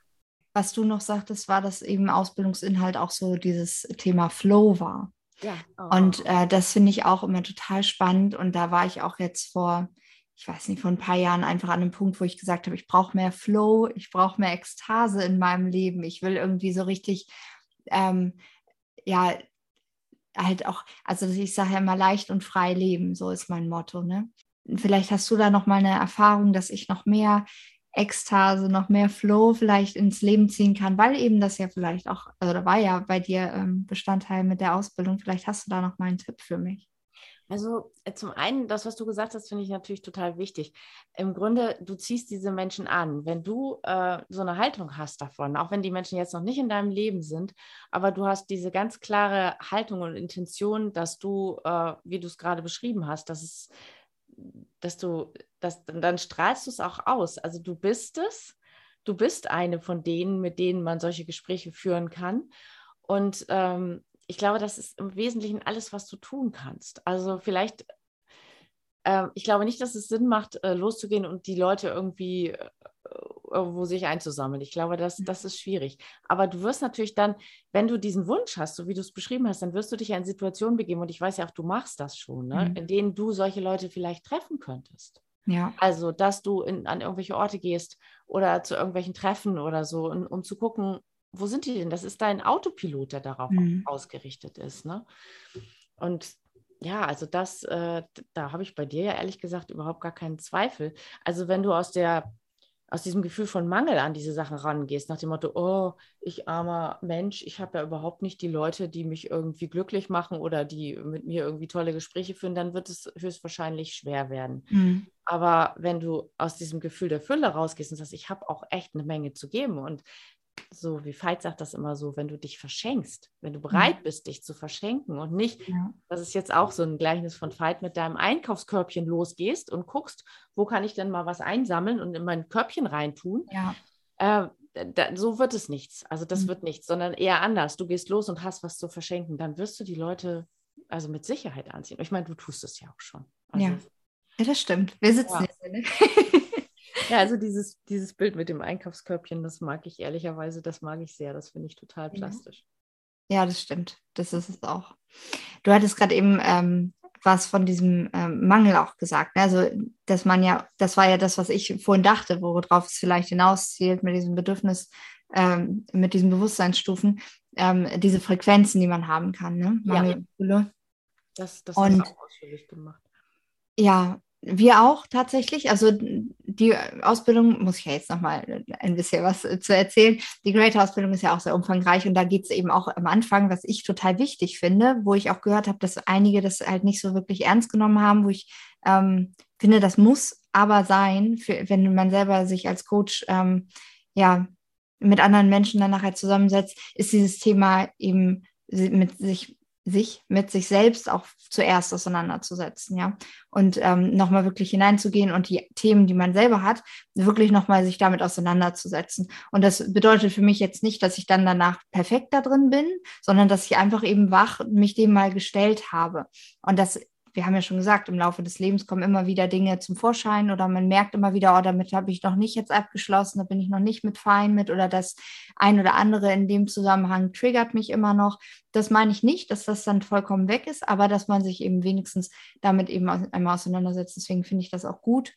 was du noch sagtest, war, dass eben Ausbildungsinhalt auch so dieses Thema Flow war. Ja. Oh. Und äh, das finde ich auch immer total spannend. Und da war ich auch jetzt vor, ich weiß nicht, vor ein paar Jahren einfach an einem Punkt, wo ich gesagt habe, ich brauche mehr Flow, ich brauche mehr Ekstase in meinem Leben. Ich will irgendwie so richtig, ähm, ja, halt auch, also ich sage ja immer leicht und frei leben, so ist mein Motto. Ne? Vielleicht hast du da noch mal eine Erfahrung, dass ich noch mehr Ekstase, noch mehr Flow vielleicht ins Leben ziehen kann, weil eben das ja vielleicht auch, oder war ja bei dir ähm, Bestandteil mit der Ausbildung. Vielleicht hast du da noch mal einen Tipp für mich. Also äh, zum einen, das, was du gesagt hast, finde ich natürlich total wichtig. Im Grunde, du ziehst diese Menschen an. Wenn du äh, so eine Haltung hast davon, auch wenn die Menschen jetzt noch nicht in deinem Leben sind, aber du hast diese ganz klare Haltung und Intention, dass du, äh, wie du es gerade beschrieben hast, dass es dass du, dass, dann strahlst du es auch aus. Also du bist es, du bist eine von denen, mit denen man solche Gespräche führen kann. Und ähm, ich glaube, das ist im Wesentlichen alles, was du tun kannst. Also vielleicht, äh, ich glaube nicht, dass es Sinn macht, äh, loszugehen und die Leute irgendwie äh, irgendwo sich einzusammeln. Ich glaube, das, das ist schwierig. Aber du wirst natürlich dann, wenn du diesen Wunsch hast, so wie du es beschrieben hast, dann wirst du dich ja in Situationen begeben, und ich weiß ja auch, du machst das schon, ne? Mhm. in denen du solche Leute vielleicht treffen könntest. Ja. Also, dass du in, an irgendwelche Orte gehst oder zu irgendwelchen Treffen oder so, um, um zu gucken, wo sind die denn? Das ist dein Autopilot, der darauf mhm. ausgerichtet ist. Ne? Und ja, also das, äh, da habe ich bei dir ja ehrlich gesagt überhaupt gar keinen Zweifel. Also wenn du aus der aus diesem Gefühl von Mangel an diese Sachen rangehst, nach dem Motto, oh, ich armer Mensch, ich habe ja überhaupt nicht die Leute, die mich irgendwie glücklich machen oder die mit mir irgendwie tolle Gespräche führen, dann wird es höchstwahrscheinlich schwer werden. Mhm. Aber wenn du aus diesem Gefühl der Fülle rausgehst und sagst, ich habe auch echt eine Menge zu geben und so wie Veit sagt das immer so, wenn du dich verschenkst, wenn du bereit bist, dich zu verschenken und nicht, ja. das ist jetzt auch so ein Gleichnis von Veit, mit deinem Einkaufskörbchen losgehst und guckst, wo kann ich denn mal was einsammeln und in mein Körbchen reintun. Ja. Äh, da, so wird es nichts. Also das mhm. wird nichts, sondern eher anders. Du gehst los und hast was zu verschenken, dann wirst du die Leute also mit Sicherheit anziehen. Ich meine, du tust es ja auch schon. Also, ja. ja, das stimmt. Wir sitzen ja. hier. Ne? Ja, also dieses, dieses Bild mit dem Einkaufskörbchen, das mag ich ehrlicherweise, das mag ich sehr. Das finde ich total plastisch. Ja, das stimmt. Das ist es auch. Du hattest gerade eben ähm, was von diesem ähm, Mangel auch gesagt. Ne? Also, dass man ja, das war ja das, was ich vorhin dachte, worauf es vielleicht hinauszielt mit diesem Bedürfnis, ähm, mit diesen Bewusstseinsstufen, ähm, diese Frequenzen, die man haben kann. Ne? Mangel ja. Das, das Und, du auch ausführlich gemacht. Ja, wir auch tatsächlich. Also die Ausbildung, muss ich ja jetzt nochmal ein bisschen was zu erzählen. Die Great-Ausbildung ist ja auch sehr umfangreich und da geht es eben auch am Anfang, was ich total wichtig finde, wo ich auch gehört habe, dass einige das halt nicht so wirklich ernst genommen haben, wo ich ähm, finde, das muss aber sein, für, wenn man selber sich als Coach ähm, ja mit anderen Menschen dann nachher zusammensetzt, ist dieses Thema eben mit sich sich mit sich selbst auch zuerst auseinanderzusetzen, ja. Und ähm, nochmal wirklich hineinzugehen und die Themen, die man selber hat, wirklich nochmal sich damit auseinanderzusetzen. Und das bedeutet für mich jetzt nicht, dass ich dann danach perfekt da drin bin, sondern dass ich einfach eben wach mich dem mal gestellt habe. Und das wir haben ja schon gesagt, im Laufe des Lebens kommen immer wieder Dinge zum Vorschein oder man merkt immer wieder, oh, damit habe ich noch nicht jetzt abgeschlossen, da bin ich noch nicht mit fein mit oder das ein oder andere in dem Zusammenhang triggert mich immer noch. Das meine ich nicht, dass das dann vollkommen weg ist, aber dass man sich eben wenigstens damit eben einmal auseinandersetzt. Deswegen finde ich das auch gut,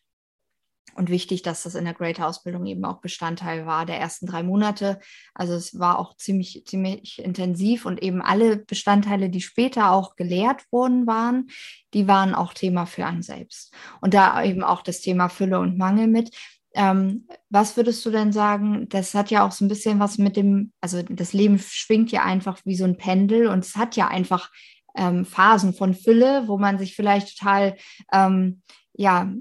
und wichtig, dass das in der Great-Ausbildung eben auch Bestandteil war der ersten drei Monate. Also es war auch ziemlich, ziemlich intensiv und eben alle Bestandteile, die später auch gelehrt worden waren, die waren auch Thema für einen selbst. Und da eben auch das Thema Fülle und Mangel mit. Ähm, was würdest du denn sagen? Das hat ja auch so ein bisschen was mit dem, also das Leben schwingt ja einfach wie so ein Pendel und es hat ja einfach ähm, Phasen von Fülle, wo man sich vielleicht total ähm, ja,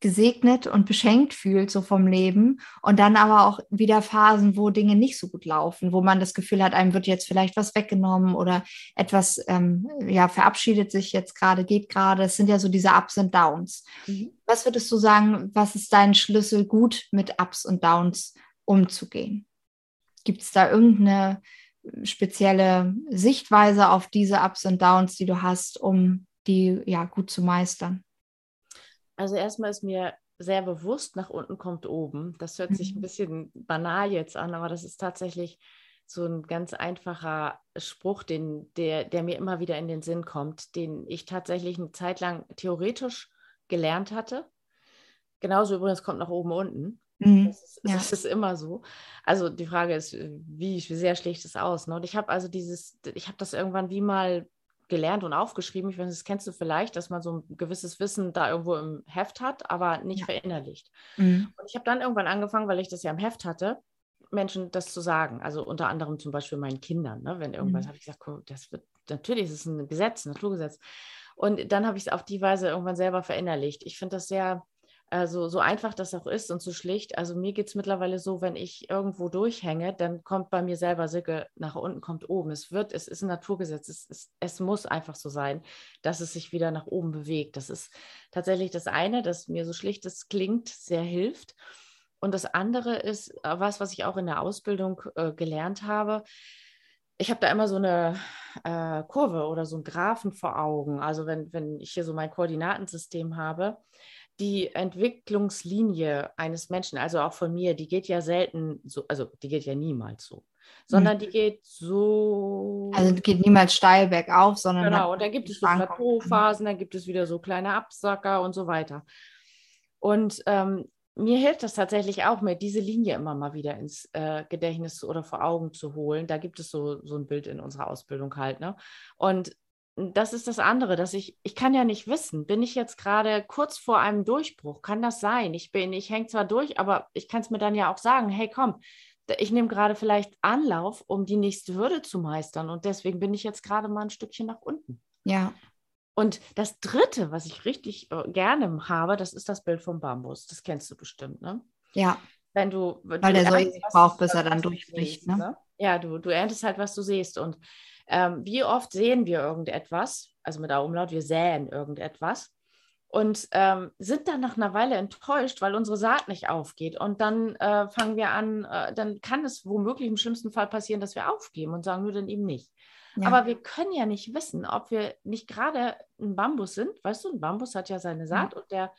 gesegnet und beschenkt fühlt, so vom Leben. Und dann aber auch wieder Phasen, wo Dinge nicht so gut laufen, wo man das Gefühl hat, einem wird jetzt vielleicht was weggenommen oder etwas, ähm, ja, verabschiedet sich jetzt gerade, geht gerade. Es sind ja so diese Ups und Downs. Mhm. Was würdest du sagen, was ist dein Schlüssel, gut mit Ups und Downs umzugehen? Gibt es da irgendeine spezielle Sichtweise auf diese Ups und Downs, die du hast, um die ja gut zu meistern? Also erstmal ist mir sehr bewusst, nach unten kommt oben. Das hört sich ein mhm. bisschen banal jetzt an, aber das ist tatsächlich so ein ganz einfacher Spruch, den, der, der mir immer wieder in den Sinn kommt, den ich tatsächlich eine Zeit lang theoretisch gelernt hatte. Genauso übrigens kommt nach oben unten. Mhm. Das, ist, ja. das, ist, immer so. Also die Frage ist, wie, wie sehr schlägt es aus? Ne? Und ich habe also dieses, ich habe das irgendwann wie mal gelernt und aufgeschrieben. Ich weiß, das kennst du vielleicht, dass man so ein gewisses Wissen da irgendwo im Heft hat, aber nicht ja. verinnerlicht. Mhm. Und ich habe dann irgendwann angefangen, weil ich das ja im Heft hatte, Menschen das zu sagen. Also unter anderem zum Beispiel meinen Kindern. Ne? Wenn irgendwas mhm. habe ich gesagt, das wird, natürlich ist es ein Gesetz, ein Naturgesetz. Und dann habe ich es auf die Weise irgendwann selber verinnerlicht. Ich finde das sehr also so einfach das auch ist und so schlicht. Also mir geht es mittlerweile so, wenn ich irgendwo durchhänge, dann kommt bei mir selber Silke nach unten, kommt oben. Es wird, es ist ein Naturgesetz. Es, ist, es muss einfach so sein, dass es sich wieder nach oben bewegt. Das ist tatsächlich das eine, das mir so schlicht es klingt, sehr hilft. Und das andere ist äh, was, was ich auch in der Ausbildung äh, gelernt habe. Ich habe da immer so eine äh, Kurve oder so einen Graphen vor Augen. Also wenn, wenn ich hier so mein Koordinatensystem habe, die Entwicklungslinie eines Menschen, also auch von mir, die geht ja selten so, also die geht ja niemals so, sondern mhm. die geht so. Also die geht niemals steil bergauf, sondern. Genau, und dann gibt es so Plateauphasen, dann gibt es wieder so kleine Absacker und so weiter. Und ähm, mir hilft das tatsächlich auch, mir diese Linie immer mal wieder ins äh, Gedächtnis oder vor Augen zu holen. Da gibt es so, so ein Bild in unserer Ausbildung halt. Ne? Und das ist das andere, dass ich, ich kann ja nicht wissen, bin ich jetzt gerade kurz vor einem Durchbruch? Kann das sein? Ich bin, ich hänge zwar durch, aber ich kann es mir dann ja auch sagen, hey komm, ich nehme gerade vielleicht Anlauf, um die nächste Hürde zu meistern. Und deswegen bin ich jetzt gerade mal ein Stückchen nach unten. Ja. Und das dritte, was ich richtig äh, gerne habe, das ist das Bild vom Bambus. Das kennst du bestimmt, ne? Ja. Wenn du, Weil du der so ewig braucht, bis er dann durchbricht, ne? ne? Ja, du, du erntest halt, was du siehst. Und ähm, wie oft sehen wir irgendetwas, also mit der Umlaut, wir säen irgendetwas und ähm, sind dann nach einer Weile enttäuscht, weil unsere Saat nicht aufgeht. Und dann äh, fangen wir an, äh, dann kann es womöglich im schlimmsten Fall passieren, dass wir aufgeben und sagen, nur dann eben nicht. Ja. Aber wir können ja nicht wissen, ob wir nicht gerade ein Bambus sind. Weißt du, ein Bambus hat ja seine Saat ja. und der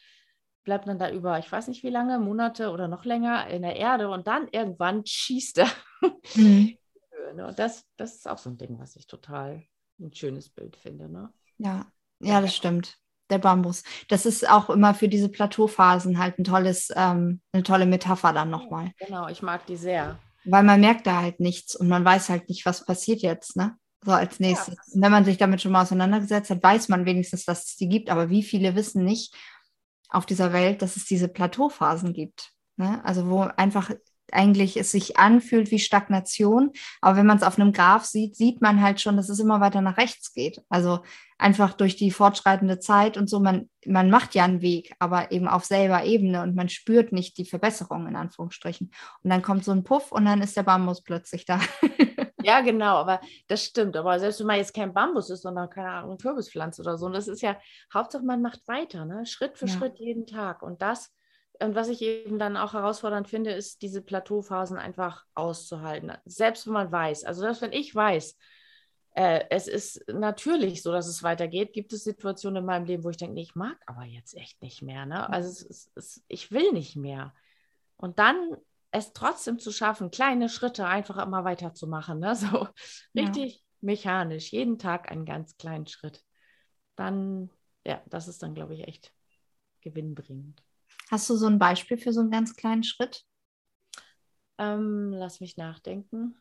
bleibt dann da über, ich weiß nicht wie lange, Monate oder noch länger in der Erde und dann irgendwann schießt er. Mhm. und das, das ist auch so ein Ding, was ich total ein schönes Bild finde. Ne? Ja, ja, das stimmt der Bambus. Das ist auch immer für diese Plateauphasen halt ein tolles, ähm, eine tolle Metapher dann nochmal. Genau, ich mag die sehr. Weil man merkt da halt nichts und man weiß halt nicht, was passiert jetzt, ne? So als nächstes. Ja. Und wenn man sich damit schon mal auseinandergesetzt hat, weiß man wenigstens, dass es die gibt. Aber wie viele wissen nicht auf dieser Welt, dass es diese Plateauphasen gibt? Ne? Also wo einfach eigentlich es sich anfühlt wie Stagnation. Aber wenn man es auf einem Graph sieht, sieht man halt schon, dass es immer weiter nach rechts geht. Also einfach durch die fortschreitende Zeit und so, man, man macht ja einen Weg, aber eben auf selber Ebene und man spürt nicht die Verbesserung in Anführungsstrichen. Und dann kommt so ein Puff und dann ist der Bambus plötzlich da. ja, genau, aber das stimmt. Aber selbst wenn man jetzt kein Bambus ist, sondern keine Ahnung, Kürbispflanze oder so, und das ist ja, Hauptsache man macht weiter, ne? Schritt für ja. Schritt jeden Tag. Und das und was ich eben dann auch herausfordernd finde, ist, diese Plateauphasen einfach auszuhalten. Selbst wenn man weiß, also selbst wenn ich weiß, äh, es ist natürlich so, dass es weitergeht, gibt es Situationen in meinem Leben, wo ich denke, nee, ich mag aber jetzt echt nicht mehr. Ne? Also es, es, es, ich will nicht mehr. Und dann es trotzdem zu schaffen, kleine Schritte einfach immer weiterzumachen. Ne? So richtig ja. mechanisch, jeden Tag einen ganz kleinen Schritt. Dann, ja, das ist dann, glaube ich, echt gewinnbringend. Hast du so ein Beispiel für so einen ganz kleinen Schritt? Ähm, lass mich nachdenken.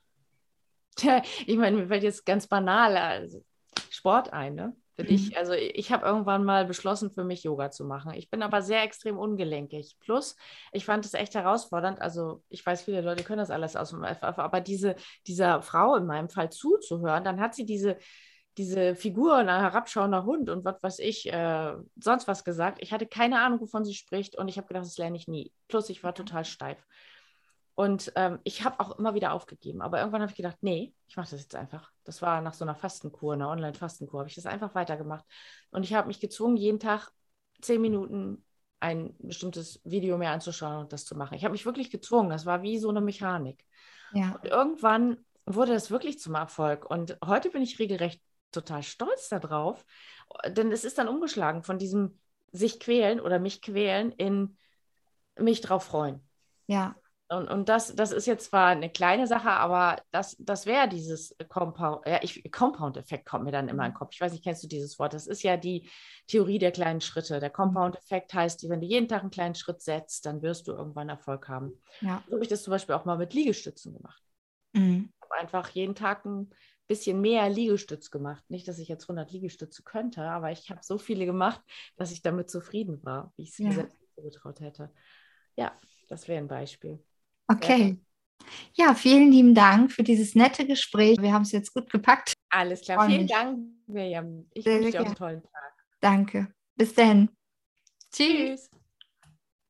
ich meine, mir fällt jetzt ganz banal also Sport ein, ne? Für mhm. dich. Also ich habe irgendwann mal beschlossen, für mich Yoga zu machen. Ich bin aber sehr extrem ungelenkig. Plus, ich fand es echt herausfordernd. Also ich weiß, viele Leute können das alles aus dem FF, aber diese, dieser Frau in meinem Fall zuzuhören, dann hat sie diese, diese Figur, ein herabschauender Hund und was weiß ich, äh, sonst was gesagt. Ich hatte keine Ahnung, wovon sie spricht und ich habe gedacht, das lerne ich nie. Plus, ich war total steif. Und ähm, ich habe auch immer wieder aufgegeben. Aber irgendwann habe ich gedacht, nee, ich mache das jetzt einfach. Das war nach so einer Fastenkur, einer Online-Fastenkur, habe ich das einfach weitergemacht. Und ich habe mich gezwungen, jeden Tag zehn Minuten ein bestimmtes Video mehr anzuschauen und das zu machen. Ich habe mich wirklich gezwungen. Das war wie so eine Mechanik. Ja. Und irgendwann wurde das wirklich zum Erfolg. Und heute bin ich regelrecht total stolz darauf, denn es ist dann umgeschlagen von diesem sich quälen oder mich quälen in mich drauf freuen. Ja. Und, und das, das ist jetzt zwar eine kleine Sache, aber das, das wäre dieses Compound, ja, Compound-Effekt kommt mir dann immer in den. Kopf. Ich weiß nicht, kennst du dieses Wort? Das ist ja die Theorie der kleinen Schritte. Der mhm. Compound-Effekt heißt, wenn du jeden Tag einen kleinen Schritt setzt, dann wirst du irgendwann Erfolg haben. Ja. So habe ich das zum Beispiel auch mal mit Liegestützen gemacht. Mhm. Ich habe einfach jeden Tag ein bisschen mehr Liegestütz gemacht. Nicht, dass ich jetzt 100 Liegestütze könnte, aber ich habe so viele gemacht, dass ich damit zufrieden war, wie ich es mir ja. selbst zugetraut hätte. Ja, das wäre ein Beispiel. Okay. Ja, vielen lieben Dank für dieses nette Gespräch. Wir haben es jetzt gut gepackt. Alles klar. Vielen Dank, Miriam. Ich wünsche dir einen tollen Tag. Danke. Bis dann. Tschüss.